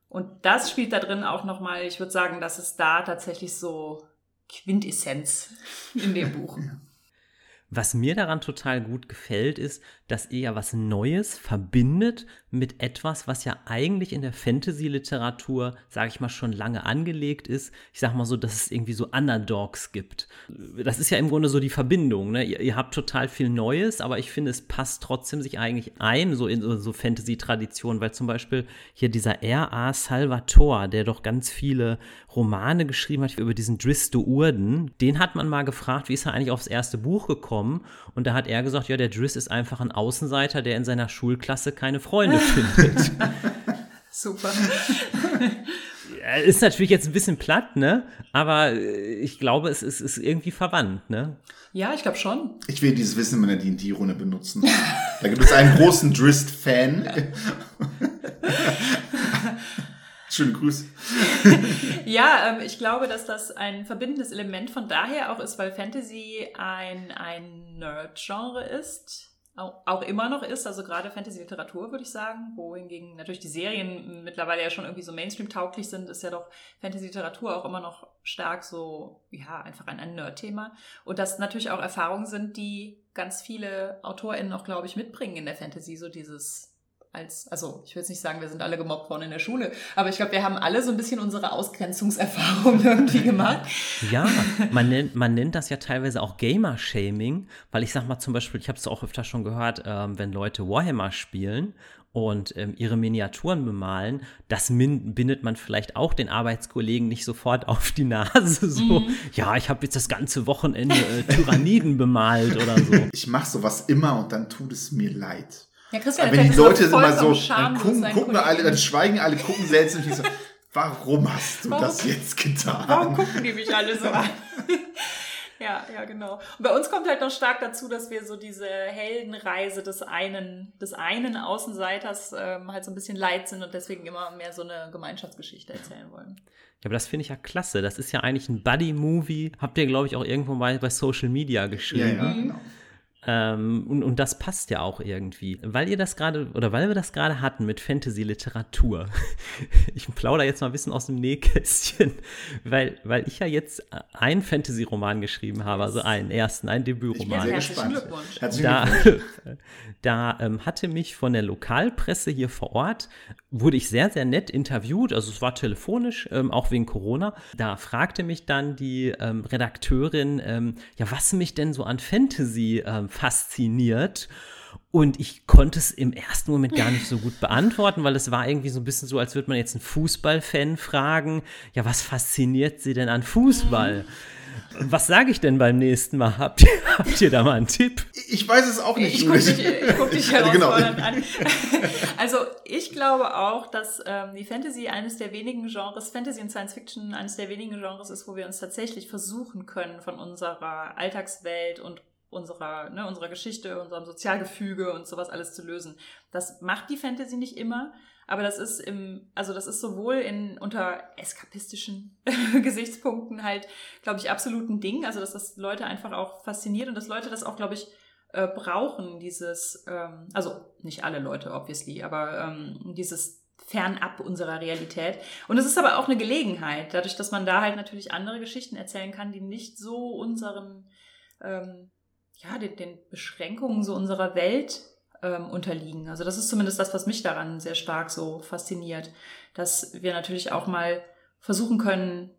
Und das spielt da drin auch nochmal, ich würde sagen, das ist da tatsächlich so Quintessenz in dem Buch. Was mir daran total gut gefällt, ist, dass ihr ja was Neues verbindet mit etwas, was ja eigentlich in der Fantasy-Literatur, sage ich mal, schon lange angelegt ist. Ich sage mal so, dass es irgendwie so Underdogs gibt. Das ist ja im Grunde so die Verbindung. Ne? Ihr, ihr, habt total viel Neues, aber ich finde, es passt trotzdem sich eigentlich ein, so in so, so Fantasy-Traditionen, weil zum Beispiel hier dieser R.A. Salvatore, der doch ganz viele Romane geschrieben hat über diesen Dristo Urden, den hat man mal gefragt, wie ist er eigentlich aufs erste Buch gekommen? Und da hat er gesagt, ja, der Driss ist einfach ein Außenseiter, der in seiner Schulklasse keine Freunde findet. Super. Ist natürlich jetzt ein bisschen platt, ne? Aber äh, ich glaube, es ist, ist irgendwie verwandt, ne? Ja, ich glaube schon. Ich will dieses Wissen in meiner D&D-Runde benutzen. da gibt es einen großen Drist-Fan. Schönen Gruß. ja, ähm, ich glaube, dass das ein verbindendes Element von daher auch ist, weil Fantasy ein, ein Nerd-Genre ist auch immer noch ist, also gerade Fantasy-Literatur würde ich sagen, wohingegen natürlich die Serien mittlerweile ja schon irgendwie so Mainstream-tauglich sind, ist ja doch Fantasy-Literatur auch immer noch stark so, ja, einfach ein, ein Nerd-Thema. Und das natürlich auch Erfahrungen sind, die ganz viele AutorInnen auch, glaube ich, mitbringen in der Fantasy, so dieses als, also ich will jetzt nicht sagen, wir sind alle gemobbt worden in der Schule, aber ich glaube, wir haben alle so ein bisschen unsere Ausgrenzungserfahrung irgendwie gemacht. Ja, man nennt, man nennt das ja teilweise auch Gamer-Shaming, weil ich sag mal zum Beispiel, ich habe es auch öfter schon gehört, ähm, wenn Leute Warhammer spielen und ähm, ihre Miniaturen bemalen, das bindet man vielleicht auch den Arbeitskollegen nicht sofort auf die Nase. So, mhm. ja, ich habe jetzt das ganze Wochenende äh, Tyranniden bemalt oder so. Ich mache sowas immer und dann tut es mir leid. Ja, Christian, wenn die Leute immer so, dann gucken, gucken alle, dann schweigen alle, gucken seltsam und ich so, warum hast du warum, das jetzt getan? Warum gucken die mich alle so an? ja, ja, genau. Und bei uns kommt halt noch stark dazu, dass wir so diese Heldenreise des einen, des einen Außenseiters ähm, halt so ein bisschen leid sind und deswegen immer mehr so eine Gemeinschaftsgeschichte erzählen wollen. Ja, aber das finde ich ja klasse. Das ist ja eigentlich ein Buddy-Movie. Habt ihr, glaube ich, auch irgendwo mal bei Social Media geschrieben. Ja, ja, genau. Ähm, und, und das passt ja auch irgendwie. Weil ihr das gerade, oder weil wir das gerade hatten mit Fantasy-Literatur. ich plaudere jetzt mal ein bisschen aus dem Nähkästchen, weil, weil ich ja jetzt einen Fantasy-Roman geschrieben habe, also einen ersten, einen Debütroman. Herzlichen Glückwunsch. Herzlichen Glückwunsch. Da, da ähm, hatte mich von der Lokalpresse hier vor Ort, wurde ich sehr, sehr nett interviewt, also es war telefonisch, ähm, auch wegen Corona. Da fragte mich dann die ähm, Redakteurin, ähm, ja, was mich denn so an Fantasy ähm, fasziniert. Und ich konnte es im ersten Moment gar nicht so gut beantworten, weil es war irgendwie so ein bisschen so, als würde man jetzt einen Fußballfan fragen, ja, was fasziniert sie denn an Fußball? Was sage ich denn beim nächsten Mal? Habt ihr, habt ihr da mal einen Tipp? Ich weiß es auch nicht. Ich gucke dich, guck dich herausfordernd genau. an. Also ich glaube auch, dass ähm, die Fantasy eines der wenigen Genres, Fantasy und Science Fiction eines der wenigen Genres ist, wo wir uns tatsächlich versuchen können, von unserer Alltagswelt und unserer, ne, unserer Geschichte, unserem Sozialgefüge und sowas alles zu lösen. Das macht die Fantasy nicht immer, aber das ist im, also das ist sowohl in unter eskapistischen Gesichtspunkten halt, glaube ich, absolut ein Ding. Also dass das Leute einfach auch fasziniert und dass Leute das auch, glaube ich, äh, brauchen, dieses, ähm, also nicht alle Leute, obviously, aber ähm, dieses fernab unserer Realität. Und es ist aber auch eine Gelegenheit, dadurch, dass man da halt natürlich andere Geschichten erzählen kann, die nicht so unseren ähm, ja, den, den Beschränkungen so unserer Welt ähm, unterliegen. Also das ist zumindest das, was mich daran sehr stark so fasziniert, dass wir natürlich auch mal versuchen können,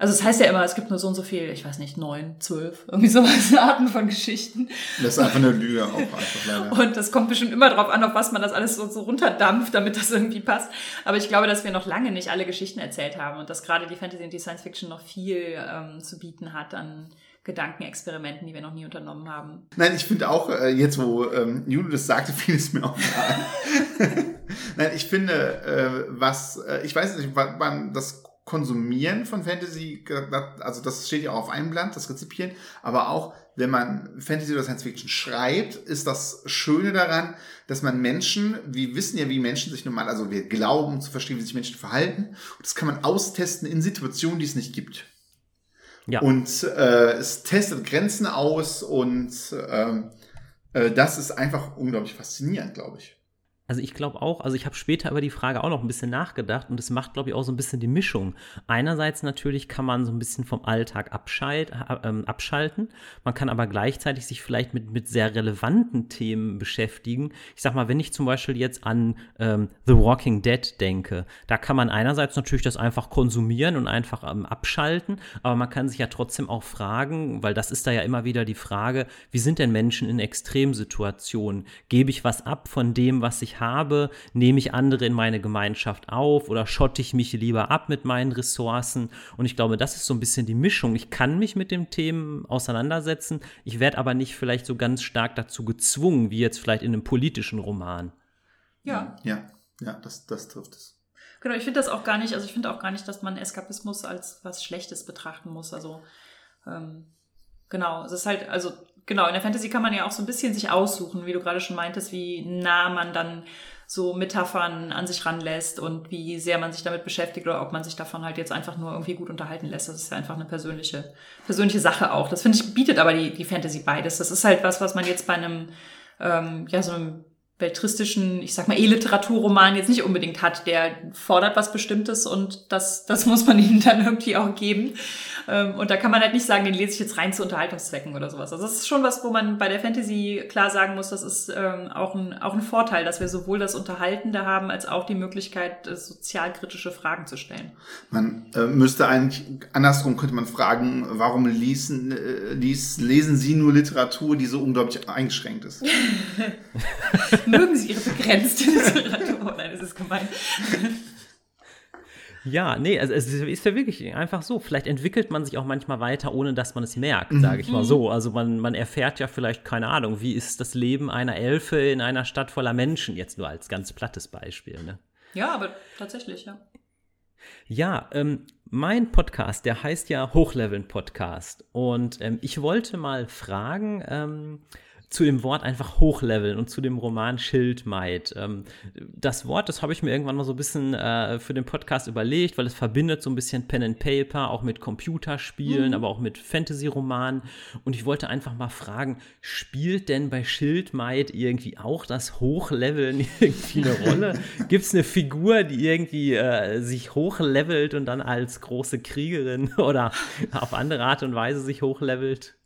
also es heißt ja immer, es gibt nur so und so viel, ich weiß nicht, neun, zwölf, irgendwie sowas, Arten von Geschichten. Das ist einfach eine Lüge auch einfach leider. Und das kommt bestimmt immer drauf an, auf was man das alles so, so runterdampft, damit das irgendwie passt. Aber ich glaube, dass wir noch lange nicht alle Geschichten erzählt haben und dass gerade die Fantasy und die Science Fiction noch viel ähm, zu bieten hat an Gedankenexperimenten, die wir noch nie unternommen haben. Nein, ich finde auch, äh, jetzt wo ähm, Judo das sagte, fiel es mir auch ein. Nein, ich finde, äh, was, äh, ich weiß nicht, wann das Konsumieren von Fantasy, also das steht ja auch auf einem Blatt, das Rezipieren, aber auch, wenn man Fantasy oder Science Fiction schreibt, ist das Schöne daran, dass man Menschen, wir wissen ja, wie Menschen sich normal, also wir glauben zu verstehen, wie sich Menschen verhalten, und das kann man austesten in Situationen, die es nicht gibt. Ja. Und äh, es testet Grenzen aus und ähm, äh, das ist einfach unglaublich faszinierend, glaube ich. Also ich glaube auch, also ich habe später über die Frage auch noch ein bisschen nachgedacht und es macht, glaube ich, auch so ein bisschen die Mischung. Einerseits natürlich kann man so ein bisschen vom Alltag abschalt, äh, abschalten, man kann aber gleichzeitig sich vielleicht mit, mit sehr relevanten Themen beschäftigen. Ich sag mal, wenn ich zum Beispiel jetzt an ähm, The Walking Dead denke, da kann man einerseits natürlich das einfach konsumieren und einfach ähm, abschalten, aber man kann sich ja trotzdem auch fragen, weil das ist da ja immer wieder die Frage, wie sind denn Menschen in Extremsituationen? Gebe ich was ab von dem, was ich habe, nehme ich andere in meine Gemeinschaft auf oder schotte ich mich lieber ab mit meinen Ressourcen? Und ich glaube, das ist so ein bisschen die Mischung. Ich kann mich mit dem Themen auseinandersetzen, ich werde aber nicht vielleicht so ganz stark dazu gezwungen, wie jetzt vielleicht in einem politischen Roman. Ja. Ja, ja, das, das trifft es. Genau, ich finde das auch gar nicht, also ich finde auch gar nicht, dass man Eskapismus als was Schlechtes betrachten muss. Also ähm, genau, es ist halt, also genau, in der Fantasy kann man ja auch so ein bisschen sich aussuchen, wie du gerade schon meintest, wie nah man dann so Metaphern an sich ranlässt und wie sehr man sich damit beschäftigt oder ob man sich davon halt jetzt einfach nur irgendwie gut unterhalten lässt. Das ist ja einfach eine persönliche, persönliche Sache auch. Das finde ich, bietet aber die, die Fantasy beides. Das ist halt was, was man jetzt bei einem, ähm, ja, so einem beltristischen, ich sag mal, E-Literaturroman jetzt nicht unbedingt hat. Der fordert was Bestimmtes und das, das muss man ihnen dann irgendwie auch geben. Ähm, und da kann man halt nicht sagen, den lese ich jetzt rein zu Unterhaltungszwecken oder sowas. Also das ist schon was, wo man bei der Fantasy klar sagen muss, das ist ähm, auch, ein, auch ein Vorteil, dass wir sowohl das Unterhaltende haben, als auch die Möglichkeit, äh, sozialkritische Fragen zu stellen. Man äh, müsste eigentlich, andersrum könnte man fragen, warum lesen, äh, lesen Sie nur Literatur, die so unglaublich eingeschränkt ist? Mögen Sie Ihre begrenzte Literatur? Nein, das ist gemein. Ja, nee, also es ist ja wirklich einfach so. Vielleicht entwickelt man sich auch manchmal weiter, ohne dass man es merkt, mhm. sage ich mal so. Also man, man erfährt ja vielleicht, keine Ahnung, wie ist das Leben einer Elfe in einer Stadt voller Menschen, jetzt nur als ganz plattes Beispiel. Ne? Ja, aber tatsächlich, ja. Ja, ähm, mein Podcast, der heißt ja Hochleveln Podcast. Und ähm, ich wollte mal fragen, ähm, zu dem Wort einfach hochleveln und zu dem Roman Schildmaid. Ähm, das Wort, das habe ich mir irgendwann mal so ein bisschen äh, für den Podcast überlegt, weil es verbindet so ein bisschen Pen and Paper, auch mit Computerspielen, mhm. aber auch mit Fantasy-Romanen. Und ich wollte einfach mal fragen, spielt denn bei Schildmaid irgendwie auch das Hochleveln irgendwie eine Rolle? Gibt es eine Figur, die irgendwie äh, sich hochlevelt und dann als große Kriegerin oder auf andere Art und Weise sich hochlevelt?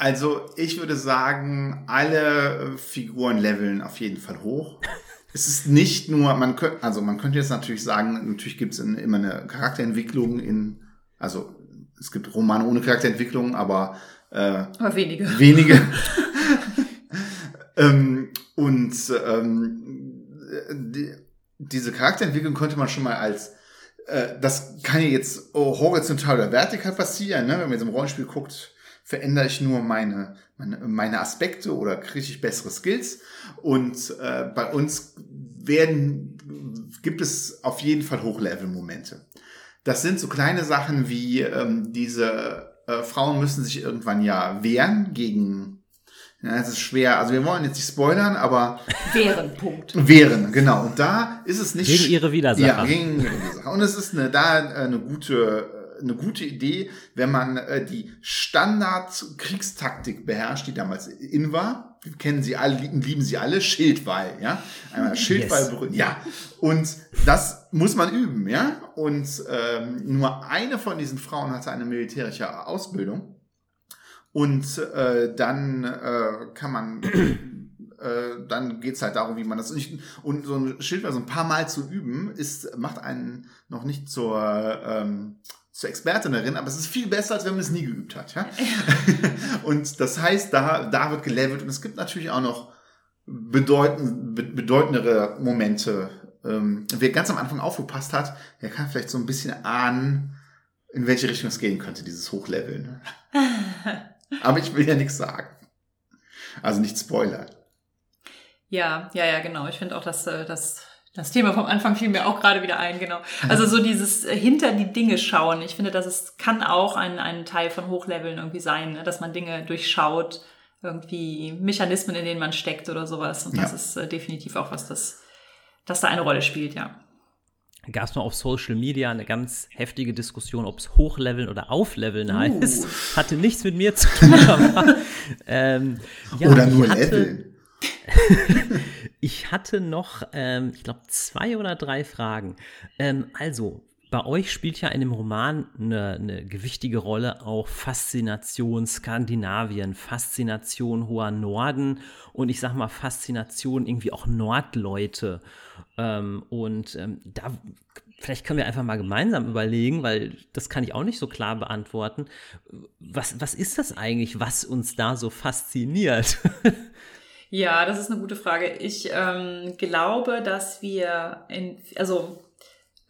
Also ich würde sagen, alle Figuren leveln auf jeden Fall hoch. es ist nicht nur, man könnte, also man könnte jetzt natürlich sagen, natürlich gibt es immer eine Charakterentwicklung in, also es gibt Romane ohne Charakterentwicklung, aber, äh, aber wenige. Wenige. ähm, und ähm, die, diese Charakterentwicklung könnte man schon mal als äh, das kann ja jetzt horizontal oder vertikal passieren, ne? wenn man jetzt im Rollenspiel guckt, verändere ich nur meine, meine, meine Aspekte oder kriege ich bessere Skills. Und äh, bei uns werden, gibt es auf jeden Fall Hochlevel-Momente. Das sind so kleine Sachen wie ähm, diese äh, Frauen müssen sich irgendwann ja wehren gegen ja, es ist schwer. Also wir wollen jetzt nicht spoilern, aber. Wehren, Punkt. Wehren, genau. Und da ist es nicht. Gegen ihre Widersacher. Ja, gegen ihre Widersacher. Und es ist eine, da eine gute eine gute Idee, wenn man äh, die Standard-Kriegstaktik beherrscht, die damals in war. Wir kennen sie alle, lieben, lieben sie alle, Schildwall, ja. Einmal Schildwall, yes. ja. Und das muss man üben, ja. Und ähm, nur eine von diesen Frauen hatte eine militärische Ausbildung. Und äh, dann äh, kann man äh, dann geht's halt darum, wie man das. Und, und so ein Schildwall so ein paar Mal zu üben, ist, macht einen noch nicht zur ähm, zur Expertin darin, aber es ist viel besser, als wenn man es nie geübt hat. Ja? und das heißt, da, da wird gelevelt und es gibt natürlich auch noch bedeutend, bedeutendere Momente. Ähm, wer ganz am Anfang aufgepasst hat, der kann vielleicht so ein bisschen ahnen, in welche Richtung es gehen könnte, dieses Hochleveln. Aber ich will ja nichts sagen. Also nicht spoilern. Ja, ja, ja, genau. Ich finde auch, dass äh, das, das Thema vom Anfang fiel mir auch gerade wieder ein, genau. Also so dieses äh, hinter die Dinge schauen. Ich finde, dass es kann auch ein, ein Teil von Hochleveln irgendwie sein, ne? dass man Dinge durchschaut, irgendwie Mechanismen, in denen man steckt oder sowas. Und ja. das ist äh, definitiv auch was, das, das da eine Rolle spielt, ja gab es mal auf Social Media eine ganz heftige Diskussion, ob es Hochleveln oder Aufleveln uh. heißt. Hatte nichts mit mir zu tun. Aber, ähm, ja, oder nur hatte, Leveln. ich hatte noch, ähm, ich glaube, zwei oder drei Fragen. Ähm, also, bei euch spielt ja in dem Roman eine, eine, gewichtige Rolle auch Faszination Skandinavien, Faszination hoher Norden und ich sag mal Faszination irgendwie auch Nordleute. Ähm, und ähm, da vielleicht können wir einfach mal gemeinsam überlegen, weil das kann ich auch nicht so klar beantworten. Was, was ist das eigentlich, was uns da so fasziniert? Ja, das ist eine gute Frage. Ich ähm, glaube, dass wir in, also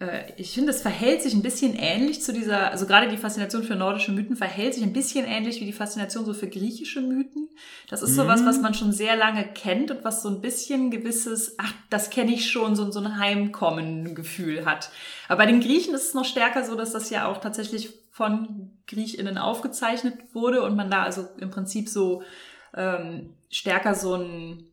äh, ich finde, es verhält sich ein bisschen ähnlich zu dieser, also gerade die Faszination für nordische Mythen verhält sich ein bisschen ähnlich wie die Faszination so für griechische Mythen. Das ist mhm. sowas, was man schon sehr lange kennt und was so ein bisschen gewisses, ach, das kenne ich schon, so, so ein Heimkommen-Gefühl hat. Aber bei den Griechen ist es noch stärker so, dass das ja auch tatsächlich von GriechInnen aufgezeichnet wurde und man da also im Prinzip so ähm, stärker so ein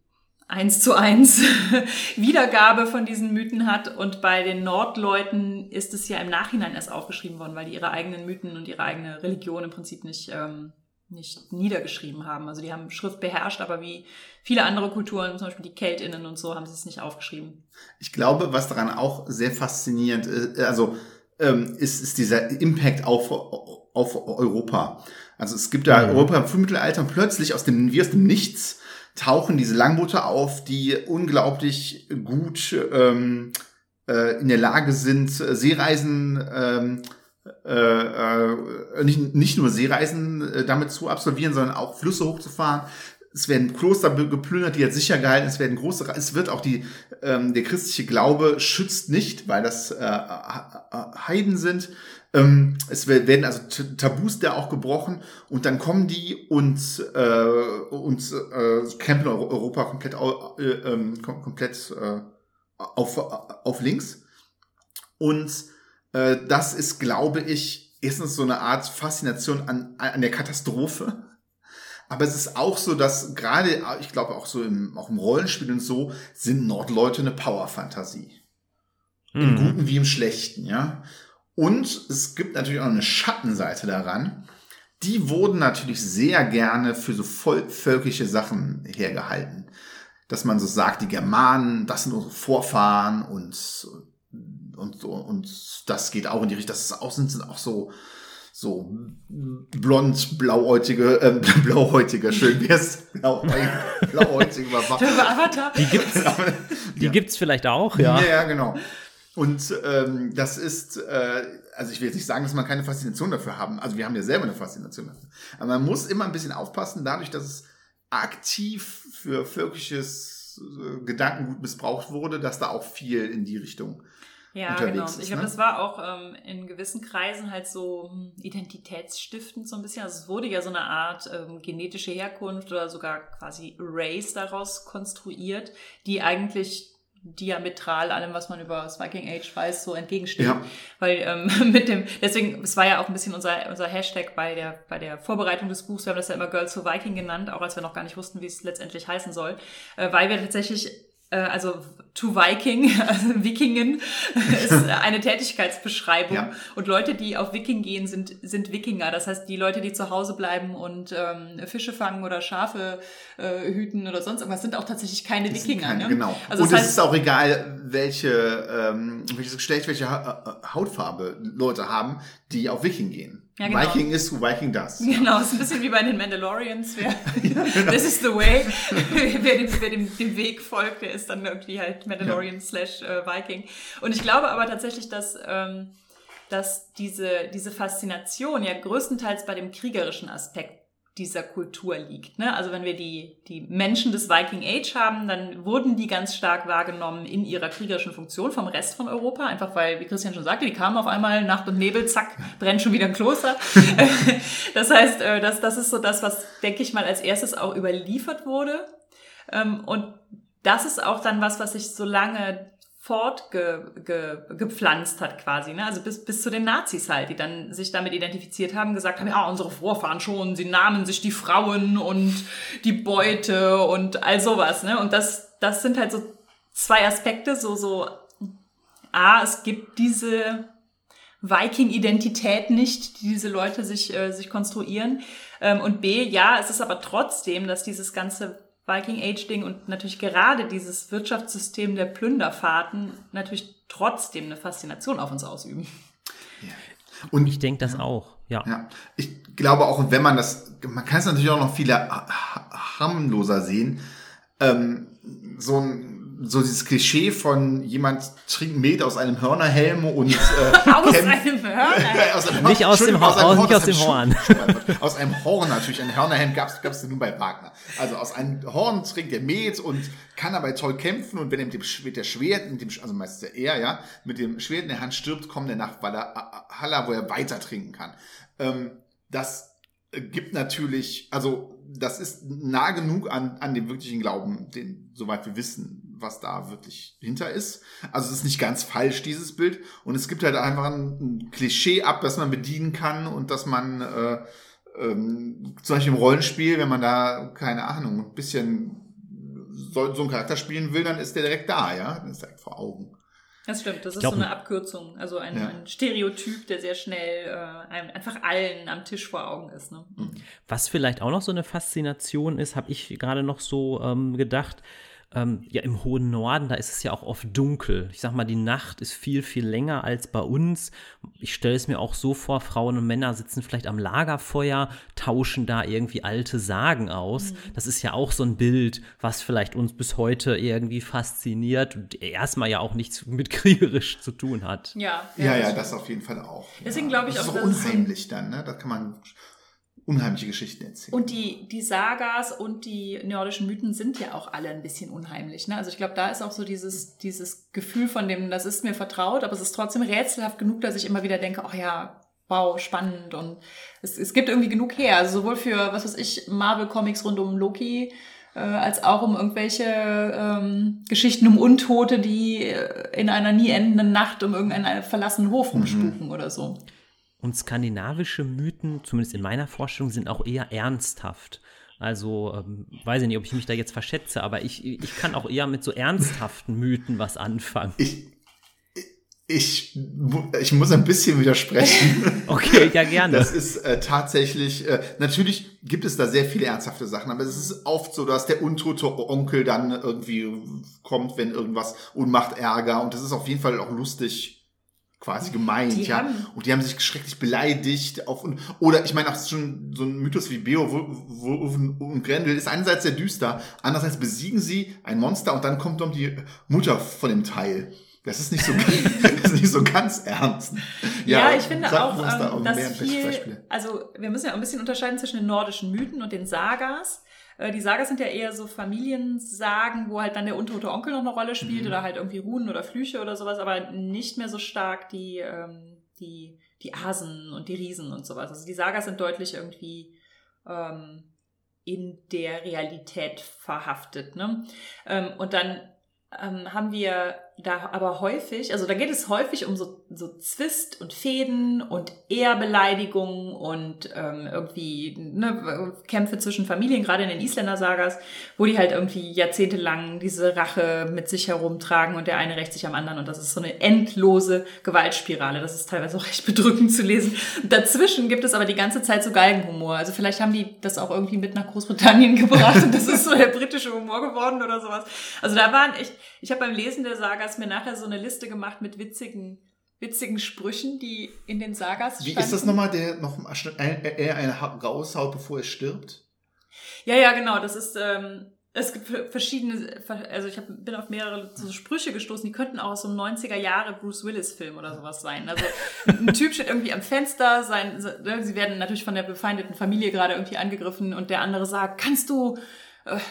eins zu eins Wiedergabe von diesen Mythen hat. Und bei den Nordleuten ist es ja im Nachhinein erst aufgeschrieben worden, weil die ihre eigenen Mythen und ihre eigene Religion im Prinzip nicht, ähm, nicht niedergeschrieben haben. Also die haben Schrift beherrscht, aber wie viele andere Kulturen, zum Beispiel die KeltInnen und so, haben sie es nicht aufgeschrieben. Ich glaube, was daran auch sehr faszinierend ist, also ähm, ist, ist dieser Impact auf, auf Europa. Also es gibt da mhm. Europa im Frühmittelalter plötzlich aus dem, wie aus dem Nichts tauchen diese Langboote auf, die unglaublich gut ähm, äh, in der Lage sind, Seereisen, ähm, äh, äh, nicht, nicht nur Seereisen äh, damit zu absolvieren, sondern auch Flüsse hochzufahren. Es werden Kloster geplündert, die jetzt sicher gehalten. Es werden große, es wird auch die, ähm, der christliche Glaube schützt nicht, weil das äh, Heiden sind. Ähm, es werden also Tabus da auch gebrochen und dann kommen die und, äh, und äh, campen Europa komplett, äh, ähm, komplett äh, auf, auf links. Und äh, das ist, glaube ich, erstens so eine Art Faszination an, an der Katastrophe. Aber es ist auch so, dass gerade, ich glaube auch so im, auch im Rollenspiel und so, sind Nordleute eine Power-Fantasie. Mhm. Im Guten wie im Schlechten, ja. Und es gibt natürlich auch eine Schattenseite daran. Die wurden natürlich sehr gerne für so vollvölkische Sachen hergehalten. Dass man so sagt, die Germanen, das sind unsere Vorfahren und, und, und das geht auch in die Richtung, das ist auch, sind auch so, so blond, blauäugige, äh, blauhäutige, schön wär's, blauäugige, blauhäutige Die gibt's, die ja. gibt's vielleicht auch, ja. Ja, genau. Und ähm, das ist, äh, also ich will jetzt nicht sagen, dass man keine Faszination dafür haben. Also wir haben ja selber eine Faszination dafür. Aber man muss immer ein bisschen aufpassen, dadurch, dass es aktiv für völkisches äh, Gedankengut missbraucht wurde, dass da auch viel in die Richtung ja, genau. Ist, ich glaube, ne? das war auch ähm, in gewissen Kreisen halt so hm, identitätsstiftend so ein bisschen. Also es wurde ja so eine Art ähm, genetische Herkunft oder sogar quasi Race daraus konstruiert, die eigentlich diametral allem, was man über das Viking Age weiß, so entgegensteht. Ja. Weil ähm, mit dem, deswegen, es war ja auch ein bisschen unser, unser Hashtag bei der, bei der Vorbereitung des Buchs, wir haben das ja immer Girls to Viking genannt, auch als wir noch gar nicht wussten, wie es letztendlich heißen soll, äh, weil wir tatsächlich also to Viking, also Wikingen, ist eine Tätigkeitsbeschreibung. Ja. Und Leute, die auf Wiking gehen, sind, sind Wikinger. Das heißt, die Leute, die zu Hause bleiben und ähm, Fische fangen oder Schafe äh, hüten oder sonst irgendwas, sind auch tatsächlich keine das Wikinger. Keine, ne? Genau. Also und es ist auch egal, welche, ähm, welches Geschlecht, welche ha Hautfarbe Leute haben, die auf Wiking gehen. Ja, genau. Viking ist who Viking does. Genau, ist ein bisschen wie bei den Mandalorians. Wer, genau. This is the way. wer, dem, wer dem, dem, Weg folgt, der ist dann irgendwie halt Mandalorian ja. slash äh, Viking. Und ich glaube aber tatsächlich, dass, ähm, dass diese, diese Faszination ja größtenteils bei dem kriegerischen Aspekt dieser Kultur liegt. Ne? Also wenn wir die, die Menschen des Viking Age haben, dann wurden die ganz stark wahrgenommen in ihrer kriegerischen Funktion vom Rest von Europa, einfach weil, wie Christian schon sagte, die kamen auf einmal Nacht und Nebel, zack, brennt schon wieder ein Kloster. das heißt, äh, das, das ist so das, was, denke ich mal, als erstes auch überliefert wurde. Ähm, und das ist auch dann was, was sich so lange fortgepflanzt hat quasi, ne? Also bis, bis zu den Nazis halt, die dann sich damit identifiziert haben, gesagt haben, ja, unsere Vorfahren schon, sie nahmen sich die Frauen und die Beute und all sowas, ne? Und das, das sind halt so zwei Aspekte, so, so, A, es gibt diese Viking-Identität nicht, die diese Leute sich, äh, sich konstruieren. Ähm, und B, ja, es ist aber trotzdem, dass dieses ganze Viking Age Ding und natürlich gerade dieses Wirtschaftssystem der Plünderfahrten natürlich trotzdem eine Faszination auf uns ausüben. Ja. Und ich denke das ja. auch, ja. ja. Ich glaube auch, wenn man das, man kann es natürlich auch noch viel harmloser sehen. Ähm, so ein so dieses Klischee von jemand trinkt Met aus einem Hörnerhelm und äh, aus einem Hörnerhelm. aus einem, nicht aus dem, aus einem, nicht aus dem Horn. aus einem Horn natürlich. Ein Hörnerhelm gab es nur bei Wagner. Also aus einem Horn trinkt er Met und kann dabei toll kämpfen und wenn er mit dem, mit der Schwert, mit dem, also meistens er, ja, mit dem Schwert in der Hand stirbt, kommt er nach Valhalla, wo er weiter trinken kann. Ähm, das gibt natürlich, also das ist nah genug an, an dem wirklichen Glauben, den, soweit wir wissen, was da wirklich hinter ist. Also es ist nicht ganz falsch, dieses Bild. Und es gibt halt einfach ein, Klischee ab, das man bedienen kann und dass man äh, ähm, zum Beispiel im Rollenspiel, wenn man da, keine Ahnung, ein bisschen so, so einen Charakter spielen will, dann ist der direkt da, ja. Dann ist direkt vor Augen. Das stimmt, das ist glaub, so eine Abkürzung, also ein, ja. ein Stereotyp, der sehr schnell äh, einfach allen am Tisch vor Augen ist. Ne? Mhm. Was vielleicht auch noch so eine Faszination ist, habe ich gerade noch so ähm, gedacht, ähm, ja, im hohen Norden, da ist es ja auch oft dunkel. Ich sag mal, die Nacht ist viel, viel länger als bei uns. Ich stelle es mir auch so vor, Frauen und Männer sitzen vielleicht am Lagerfeuer, tauschen da irgendwie alte Sagen aus. Mhm. Das ist ja auch so ein Bild, was vielleicht uns bis heute irgendwie fasziniert und erstmal ja auch nichts mit kriegerisch zu tun hat. Ja, ja, ja, ja das auf jeden Fall auch. Deswegen glaube ich das auch, ist auch unheimlich dann, ne? Da kann man unheimliche Geschichten erzählen. Und die, die Sagas und die nordischen Mythen sind ja auch alle ein bisschen unheimlich. Ne? Also ich glaube, da ist auch so dieses, dieses Gefühl von dem, das ist mir vertraut, aber es ist trotzdem rätselhaft genug, dass ich immer wieder denke, ach ja, wow, spannend und es, es gibt irgendwie genug her. Also sowohl für, was weiß ich, Marvel-Comics rund um Loki, äh, als auch um irgendwelche ähm, Geschichten um Untote, die äh, in einer nie endenden Nacht um irgendeinen verlassenen Hof rumspuken mhm. oder so. Und skandinavische Mythen, zumindest in meiner Vorstellung, sind auch eher ernsthaft. Also, ähm, weiß ich nicht, ob ich mich da jetzt verschätze, aber ich, ich kann auch eher mit so ernsthaften Mythen was anfangen. Ich, ich, ich muss ein bisschen widersprechen. okay, ja, gerne. Das ist äh, tatsächlich, äh, natürlich gibt es da sehr viele ernsthafte Sachen, aber es ist oft so, dass der untote Onkel dann irgendwie kommt, wenn irgendwas und macht Ärger. Und das ist auf jeden Fall auch lustig quasi gemeint, die ja. Haben. Und die haben sich schrecklich beleidigt auf und oder ich meine auch schon so ein Mythos wie Beowulf und Grendel ist einerseits sehr düster, andererseits besiegen sie ein Monster und dann kommt dann die Mutter von dem Teil. Das ist nicht so, das ist nicht so ganz ernst. Ja, ja ich finde auch, ähm, da dass viel, also wir müssen ja auch ein bisschen unterscheiden zwischen den nordischen Mythen und den Sagas. Äh, die Sagas sind ja eher so Familiensagen, wo halt dann der untote Onkel noch eine Rolle spielt mhm. oder halt irgendwie Runen oder Flüche oder sowas, aber nicht mehr so stark die, ähm, die, die Asen und die Riesen und sowas. Also die Sagas sind deutlich irgendwie ähm, in der Realität verhaftet. Ne? Ähm, und dann ähm, haben wir da aber häufig, also da geht es häufig um so, so Zwist und Fäden und Ehrbeleidigungen und ähm, irgendwie ne, Kämpfe zwischen Familien, gerade in den Isländer-Sagas, wo die halt irgendwie jahrzehntelang diese Rache mit sich herumtragen und der eine rächt sich am anderen und das ist so eine endlose Gewaltspirale. Das ist teilweise auch recht bedrückend zu lesen. Dazwischen gibt es aber die ganze Zeit so Galgenhumor. Also vielleicht haben die das auch irgendwie mit nach Großbritannien gebracht und das ist so der britische Humor geworden oder sowas. Also da waren echt, ich habe beim Lesen der Saga Sagas mir nachher so eine Liste gemacht mit witzigen, witzigen Sprüchen, die in den Sagas Wie ist das nochmal, der noch er eine raushaut, bevor er stirbt? Ja, ja, genau. Das ist, ähm, es gibt verschiedene, also ich hab, bin auf mehrere so Sprüche gestoßen, die könnten auch aus so einem 90er Jahre Bruce Willis Film oder sowas sein. Also ein Typ steht irgendwie am Fenster, sein, sie werden natürlich von der befeindeten Familie gerade irgendwie angegriffen und der andere sagt, kannst du, äh,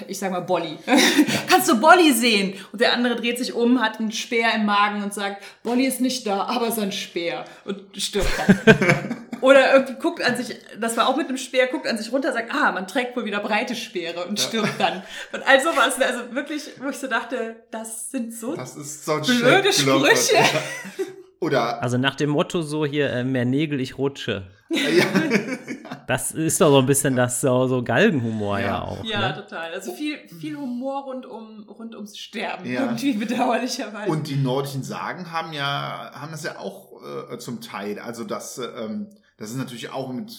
ich sag mal Bolly, kannst du Bolly sehen? Und der andere dreht sich um, hat einen Speer im Magen und sagt, Bolly ist nicht da, aber sein Speer und stirbt dann. Oder irgendwie guckt an sich, das war auch mit einem Speer, guckt an sich runter, sagt, ah, man trägt wohl wieder breite Speere und stirbt dann. Und all sowas, also wirklich, wo ich so dachte, das sind so, das ist so blöde Sprüche. Oder also nach dem Motto so hier, äh, mehr Nägel, ich rutsche. Ja. Das ist doch so ein bisschen das so, so Galgenhumor ja, ja auch. Ja, ne? total. Also viel, viel Humor rund, um, rund ums Sterben. Ja. Irgendwie bedauerlicherweise. Und die nordischen Sagen haben ja, haben das ja auch äh, zum Teil. Also das, ähm, das ist natürlich auch mit,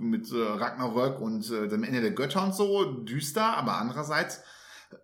mit äh, Ragnarök und äh, dem Ende der Götter und so düster, aber andererseits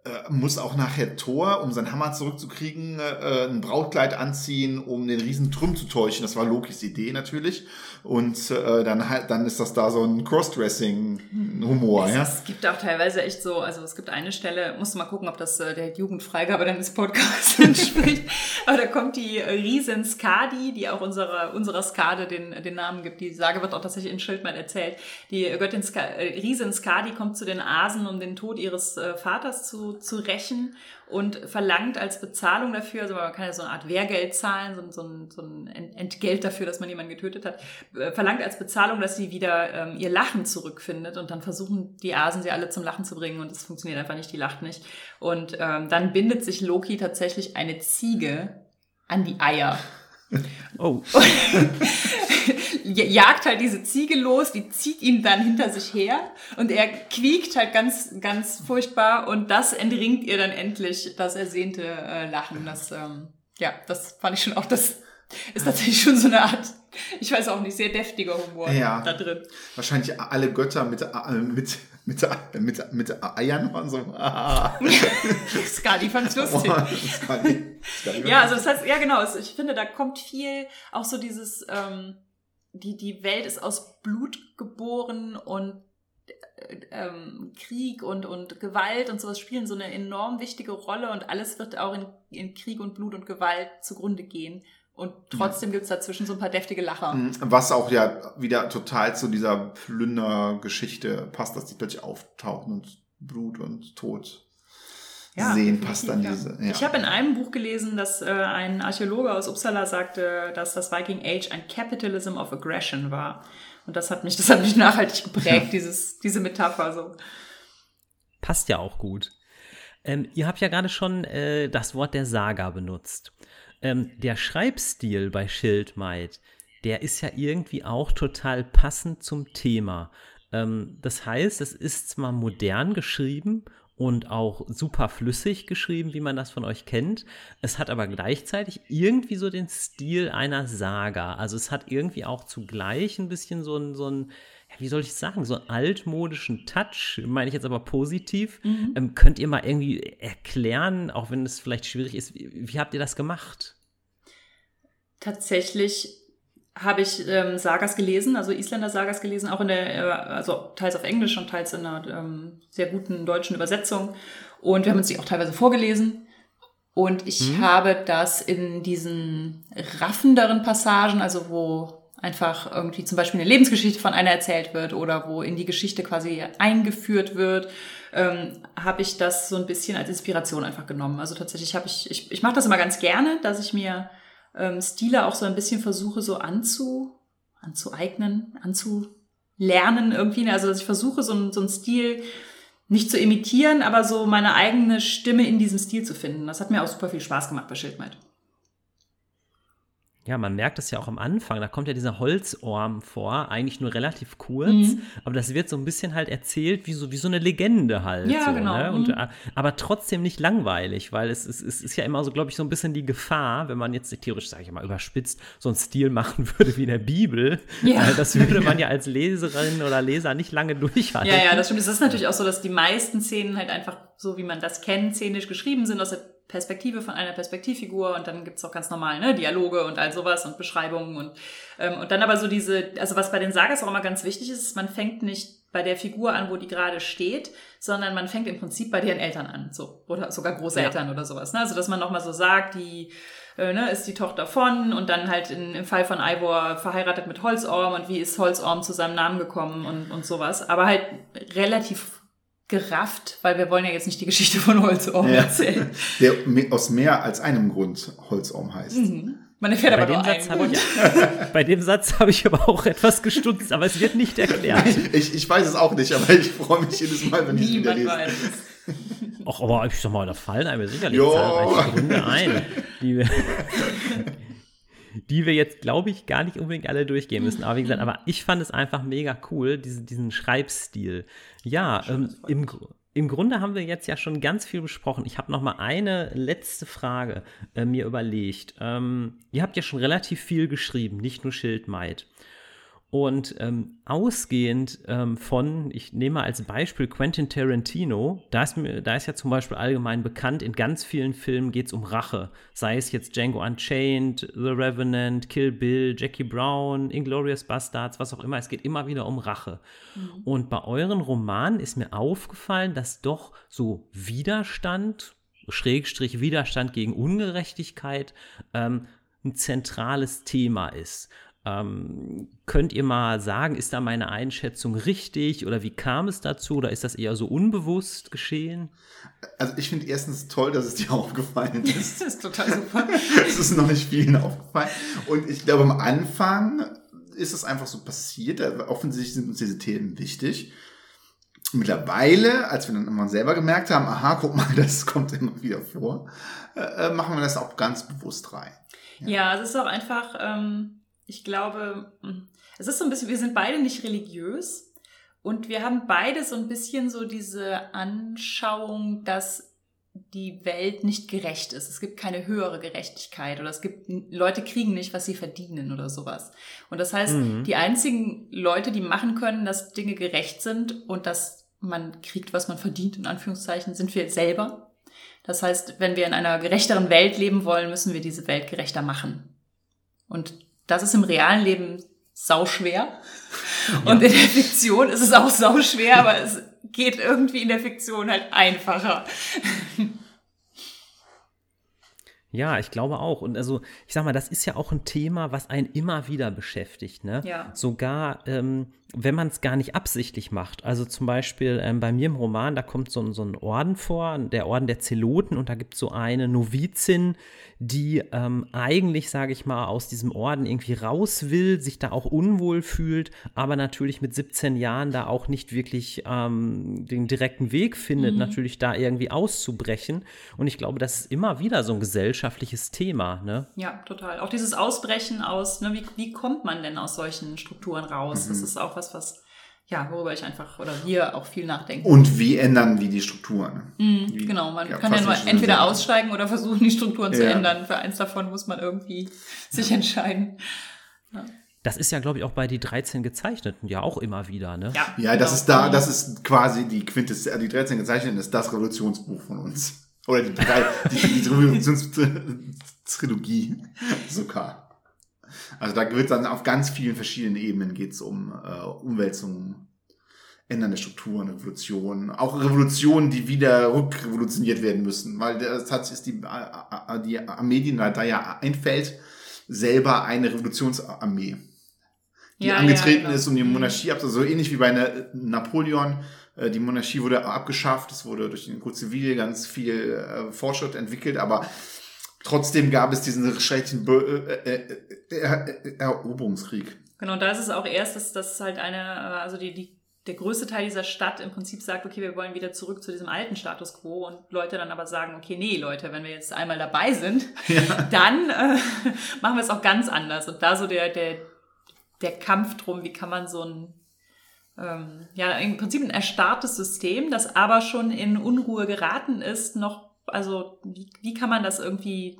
äh, muss auch nachher Thor, um seinen Hammer zurückzukriegen, äh, ein Brautkleid anziehen, um den riesen Trüm zu täuschen. Das war Lokis Idee natürlich. Und äh, dann halt, dann ist das da so ein Crossdressing-Humor. Es, ja? es gibt auch teilweise echt so, also es gibt eine Stelle, musst du mal gucken, ob das äh, der Jugendfreigabe deines Podcasts entspricht. Aber da kommt die Riesen Skadi, die auch unserer, unserer Skade den, den Namen gibt. Die Sage wird auch tatsächlich in Schildmann erzählt. Die Göttin Ska, äh, Riesen Skadi kommt zu den Asen, um den Tod ihres äh, Vaters zu zu, zu rächen und verlangt als Bezahlung dafür, also man kann ja so eine Art Wehrgeld zahlen, so, so, ein, so ein Entgelt dafür, dass man jemanden getötet hat, äh, verlangt als Bezahlung, dass sie wieder ähm, ihr Lachen zurückfindet und dann versuchen die Asen sie alle zum Lachen zu bringen und es funktioniert einfach nicht, die lacht nicht. Und ähm, dann bindet sich Loki tatsächlich eine Ziege an die Eier. Oh. jagt halt diese Ziege los, die zieht ihn dann hinter sich her und er quiekt halt ganz, ganz furchtbar und das entringt ihr dann endlich das ersehnte äh, Lachen. Das, ähm, ja, das fand ich schon auch, das ist tatsächlich schon so eine Art, ich weiß auch nicht, sehr deftiger Humor ja, da drin. Wahrscheinlich alle Götter mit, äh, mit, mit, mit, mit Eiern und so. Skadi fand's lustig. Oh, Skadi, Skadi ja, also das heißt, ja genau, ich finde, da kommt viel auch so dieses, ähm, die, die Welt ist aus Blut geboren und äh, ähm, Krieg und, und Gewalt und sowas spielen so eine enorm wichtige Rolle und alles wird auch in, in Krieg und Blut und Gewalt zugrunde gehen. Und trotzdem ja. gibt's dazwischen so ein paar deftige Lacher. Mhm. Was auch ja wieder total zu dieser Plündergeschichte passt, dass die plötzlich auftauchen und Blut und Tod ja, sehen, passt an diese. Ja. Ich habe in einem Buch gelesen, dass äh, ein Archäologe aus Uppsala sagte, dass das Viking Age ein Capitalism of Aggression war. Und das hat mich, das hat mich nachhaltig geprägt, dieses, diese Metapher so. Passt ja auch gut. Ähm, ihr habt ja gerade schon äh, das Wort der Saga benutzt. Ähm, der Schreibstil bei Schildmaid, der ist ja irgendwie auch total passend zum Thema. Ähm, das heißt, es ist zwar modern geschrieben und auch super flüssig geschrieben, wie man das von euch kennt. Es hat aber gleichzeitig irgendwie so den Stil einer Saga. Also es hat irgendwie auch zugleich ein bisschen so ein, so ein wie soll ich sagen, so einen altmodischen Touch, meine ich jetzt aber positiv. Mhm. Ähm, könnt ihr mal irgendwie erklären, auch wenn es vielleicht schwierig ist, wie, wie habt ihr das gemacht? Tatsächlich habe ich ähm, Sagas gelesen, also Isländer Sagas gelesen, auch in der, äh, also teils auf Englisch und teils in einer ähm, sehr guten deutschen Übersetzung. Und wir haben uns die auch teilweise vorgelesen. Und ich mhm. habe das in diesen raffenderen Passagen, also wo einfach irgendwie zum Beispiel eine Lebensgeschichte von einer erzählt wird oder wo in die Geschichte quasi eingeführt wird, ähm, habe ich das so ein bisschen als Inspiration einfach genommen. Also tatsächlich habe ich, ich, ich mache das immer ganz gerne, dass ich mir ähm, Stile auch so ein bisschen versuche so anzu, anzueignen, anzulernen irgendwie. Also dass ich versuche so, ein, so einen Stil nicht zu imitieren, aber so meine eigene Stimme in diesem Stil zu finden. Das hat mir auch super viel Spaß gemacht bei Schildmeid. Ja, man merkt es ja auch am Anfang, da kommt ja dieser Holzorm vor, eigentlich nur relativ kurz, mhm. aber das wird so ein bisschen halt erzählt wie so, wie so eine Legende halt. Ja, so, genau. Ne? Und, mhm. Äh, aber trotzdem nicht langweilig, weil es, es, es ist ja immer so, glaube ich, so ein bisschen die Gefahr, wenn man jetzt theoretisch, sage ich mal, überspitzt so einen Stil machen würde wie in der Bibel. Ja. Das würde man ja als Leserin oder Leser nicht lange durchhalten. Ja, ja, das stimmt. Es ist natürlich auch so, dass die meisten Szenen halt einfach so, wie man das kennt, szenisch geschrieben sind aus der Perspektive von einer Perspektivfigur und dann gibt's auch ganz normal ne, Dialoge und all sowas und Beschreibungen und, ähm, und dann aber so diese, also was bei den Sagas auch immer ganz wichtig ist, man fängt nicht bei der Figur an, wo die gerade steht, sondern man fängt im Prinzip bei deren Eltern an, so oder sogar Großeltern ja. oder sowas. Ne? Also dass man nochmal so sagt, die äh, ne, ist die Tochter von und dann halt in, im Fall von Ivor verheiratet mit Holzorm und wie ist Holzorm zu seinem Namen gekommen und, und sowas. Aber halt relativ gerafft, weil wir wollen ja jetzt nicht die Geschichte von Holzorm ja. erzählen. Der aus mehr als einem Grund Holzorm heißt. Mhm. Man erfährt bei aber nur einen ich, Bei dem Satz habe ich aber auch etwas gestutzt, aber es wird nicht erklärt. Ich, ich weiß es auch nicht, aber ich freue mich jedes Mal, wenn ich es wieder lese. Weiß. Ach, aber ich sag mal, da fallen einem sicherlich zahlreiche Gründe ein, die die wir jetzt, glaube ich, gar nicht unbedingt alle durchgehen müssen. Aber wie gesagt, aber ich fand es einfach mega cool, diese, diesen Schreibstil. Ja, ähm, im, im Grunde haben wir jetzt ja schon ganz viel besprochen. Ich habe noch mal eine letzte Frage äh, mir überlegt. Ähm, ihr habt ja schon relativ viel geschrieben, nicht nur Schildmaid. Und ähm, ausgehend ähm, von, ich nehme als Beispiel Quentin Tarantino, da ist, da ist ja zum Beispiel allgemein bekannt, in ganz vielen Filmen geht es um Rache. Sei es jetzt Django Unchained, The Revenant, Kill Bill, Jackie Brown, Inglorious Bastards, was auch immer. Es geht immer wieder um Rache. Mhm. Und bei euren Romanen ist mir aufgefallen, dass doch so Widerstand, Schrägstrich Widerstand gegen Ungerechtigkeit, ähm, ein zentrales Thema ist. Ähm, könnt ihr mal sagen, ist da meine Einschätzung richtig oder wie kam es dazu oder ist das eher so unbewusst geschehen? Also ich finde erstens toll, dass es dir aufgefallen ist. das ist total super. Es ist noch nicht vielen aufgefallen. Und ich glaube, am Anfang ist es einfach so passiert. Offensichtlich sind uns diese Themen wichtig. Mittlerweile, als wir dann immer selber gemerkt haben, aha, guck mal, das kommt immer wieder vor, äh, machen wir das auch ganz bewusst rein. Ja, ja es ist auch einfach, ähm, ich glaube, hm, es ist so ein bisschen, wir sind beide nicht religiös und wir haben beide so ein bisschen so diese Anschauung, dass die Welt nicht gerecht ist. Es gibt keine höhere Gerechtigkeit oder es gibt Leute kriegen nicht, was sie verdienen oder sowas. Und das heißt, mhm. die einzigen Leute, die machen können, dass Dinge gerecht sind und dass man kriegt, was man verdient, in Anführungszeichen, sind wir selber. Das heißt, wenn wir in einer gerechteren Welt leben wollen, müssen wir diese Welt gerechter machen. Und das ist im realen Leben sauschwer. Ja. Und in der Fiktion ist es auch sauschwer, aber es geht irgendwie in der Fiktion halt einfacher. Ja, ich glaube auch. Und also, ich sag mal, das ist ja auch ein Thema, was einen immer wieder beschäftigt. Ne? Ja. Sogar, ähm, wenn man es gar nicht absichtlich macht. Also zum Beispiel ähm, bei mir im Roman, da kommt so, so ein Orden vor, der Orden der Zeloten, und da gibt es so eine Novizin, die ähm, eigentlich, sage ich mal, aus diesem Orden irgendwie raus will, sich da auch unwohl fühlt, aber natürlich mit 17 Jahren da auch nicht wirklich ähm, den direkten Weg findet, mhm. natürlich da irgendwie auszubrechen. Und ich glaube, das ist immer wieder so ein gesellschaftliches Thema. Ne? Ja, total. Auch dieses Ausbrechen aus, ne, wie, wie kommt man denn aus solchen Strukturen raus? Mhm. Das ist auch was, was ja, worüber ich einfach oder wir auch viel nachdenken. Und wie ändern wir die Strukturen? Mhm, wie, genau, man ja, kann ja nur entweder aussteigen oder versuchen, die Strukturen ja. zu ändern. Für eins davon muss man irgendwie sich entscheiden. Ja. Das ist ja, glaube ich, auch bei die 13 Gezeichneten ja auch immer wieder, ne? Ja, ja das genau. ist da, das ist quasi die Quintessenz, die 13 Gezeichneten ist das Revolutionsbuch von uns. Oder die, drei, die, die Revolutionstrilogie sogar. Also da wird dann auf ganz vielen verschiedenen Ebenen geht es um äh, Umwälzungen, Ändern der Strukturen, Revolutionen, auch Revolutionen, die wieder rückrevolutioniert werden müssen, weil das hat ist die, äh, äh, die Armee, die da ja einfällt, selber eine Revolutionsarmee, die ja, angetreten ja, genau. ist, um die Monarchie abzusetzen, so ähnlich wie bei Napoleon. Äh, die Monarchie wurde abgeschafft, es wurde durch den Coup Civil ganz viel Fortschritt entwickelt, aber Trotzdem gab es diesen schrecklichen Be äh, äh, äh, Eroberungskrieg. Genau, da ist es auch erst, dass das halt eine, also die, die, der größte Teil dieser Stadt im Prinzip sagt, okay, wir wollen wieder zurück zu diesem alten Status quo und Leute dann aber sagen, okay, nee, Leute, wenn wir jetzt einmal dabei sind, ja. dann äh, machen wir es auch ganz anders. Und da so der, der, der Kampf drum, wie kann man so ein ähm, ja, im Prinzip ein erstarrtes System, das aber schon in Unruhe geraten ist, noch also wie, wie kann man das irgendwie,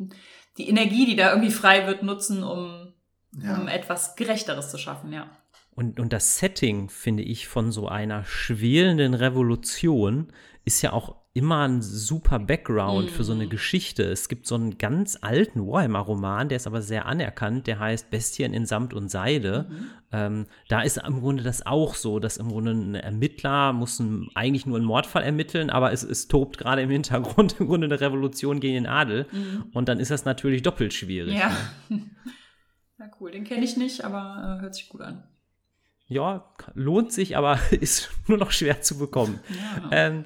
die Energie, die da irgendwie frei wird, nutzen, um, ja. um etwas Gerechteres zu schaffen, ja. Und, und das Setting, finde ich, von so einer schwelenden Revolution ist ja auch immer ein super Background mhm. für so eine mhm. Geschichte. Es gibt so einen ganz alten Warhammer-Roman, der ist aber sehr anerkannt, der heißt Bestien in Samt und Seide. Mhm. Ähm, da ist im Grunde das auch so, dass im Grunde ein Ermittler muss ein, eigentlich nur einen Mordfall ermitteln, aber es, es tobt gerade im Hintergrund im Grunde eine Revolution gegen den Adel. Mhm. Und dann ist das natürlich doppelt schwierig. Ja. Ne? Na cool, den kenne ich nicht, aber äh, hört sich gut an. Ja, lohnt sich, aber ist nur noch schwer zu bekommen. Ja. Ähm,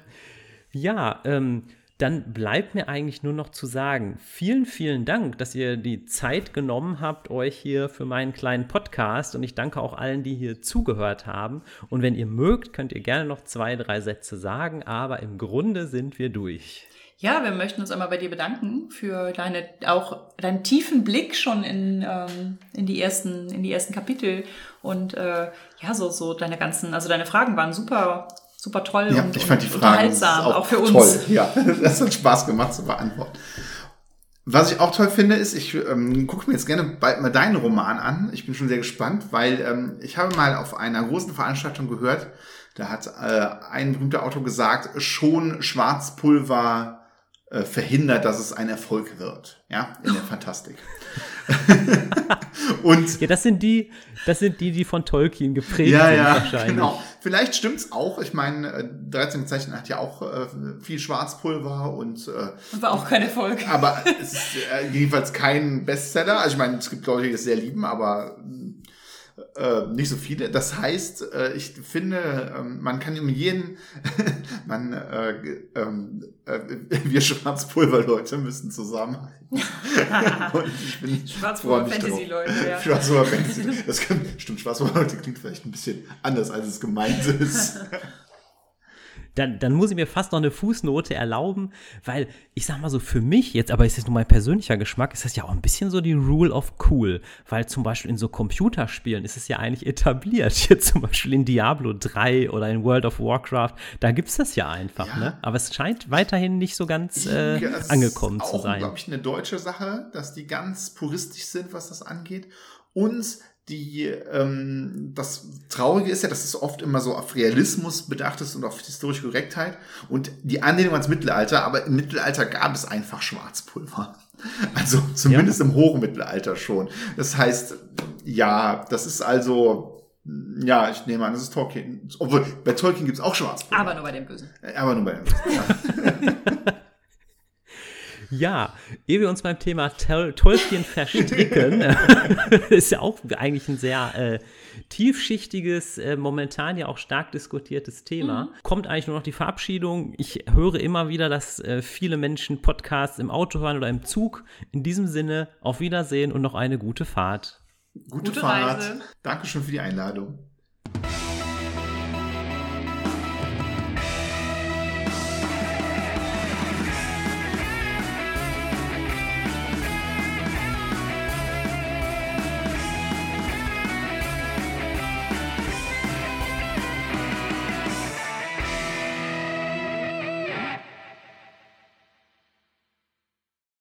ja, ähm, dann bleibt mir eigentlich nur noch zu sagen, vielen, vielen Dank, dass ihr die Zeit genommen habt, euch hier für meinen kleinen Podcast. Und ich danke auch allen, die hier zugehört haben. Und wenn ihr mögt, könnt ihr gerne noch zwei, drei Sätze sagen, aber im Grunde sind wir durch. Ja, wir möchten uns einmal bei dir bedanken für deine, auch deinen tiefen Blick schon in, ähm, in die ersten, in die ersten Kapitel und äh, ja, so, so deine ganzen, also deine Fragen waren super super toll ja, und, ich fand die Fragen unterhaltsam, auch, auch für toll. uns. Ja, das hat Spaß gemacht zu beantworten. Was ich auch toll finde, ist, ich ähm, gucke mir jetzt gerne bald mal deinen Roman an. Ich bin schon sehr gespannt, weil ähm, ich habe mal auf einer großen Veranstaltung gehört, da hat äh, ein berühmter Autor gesagt, schon Schwarzpulver äh, verhindert, dass es ein Erfolg wird. Ja, in der Fantastik. und ja, das sind die, das sind die, die von Tolkien geprägt ja, sind ja, wahrscheinlich. Genau. Vielleicht stimmt's auch. Ich meine, 13 Zeichen hat ja auch äh, viel Schwarzpulver und, äh, und war auch kein Erfolg. Aber es ist äh, jedenfalls kein Bestseller. Also ich meine, es gibt Leute, die es sehr lieben, aber äh, nicht so viele. Das heißt, äh, ich finde, ähm, man kann um jeden, man, äh, ähm, äh, wir Schwarzpulver-Leute müssen zusammenhalten. Schwarzpulver-Fantasy-Leute, ja. Schwarzpulver-Fantasy. Das kann, stimmt, Schwarzpulver-Leute klingt vielleicht ein bisschen anders, als es gemeint ist dann, dann muss ich mir fast noch eine Fußnote erlauben, weil ich sag mal so, für mich jetzt, aber ist jetzt nur mein persönlicher Geschmack, ist das ja auch ein bisschen so die Rule of Cool, weil zum Beispiel in so Computerspielen ist es ja eigentlich etabliert, hier zum Beispiel in Diablo 3 oder in World of Warcraft, da gibt es das ja einfach, ja. ne? Aber es scheint weiterhin nicht so ganz äh, ja, angekommen zu sein. Das ist, glaube ich, eine deutsche Sache, dass die ganz puristisch sind, was das angeht. Und die ähm, das Traurige ist ja, dass es oft immer so auf Realismus bedacht ist und auf historische Korrektheit und die Anlehnung ans Mittelalter, aber im Mittelalter gab es einfach Schwarzpulver. Also zumindest ja. im Hochmittelalter schon. Das heißt, ja, das ist also, ja, ich nehme an, das ist Tolkien. Obwohl, bei Tolkien gibt es auch Schwarzpulver. Aber nur bei dem Bösen. Aber nur bei dem Bösen, ja. Ja, ehe wir uns beim Thema Tol Tolkien verstricken, ist ja auch eigentlich ein sehr äh, tiefschichtiges, äh, momentan ja auch stark diskutiertes Thema. Mhm. Kommt eigentlich nur noch die Verabschiedung. Ich höre immer wieder, dass äh, viele Menschen Podcasts im Auto hören oder im Zug. In diesem Sinne, auf Wiedersehen und noch eine gute Fahrt. Gute, gute Fahrt. Reise. Dankeschön für die Einladung.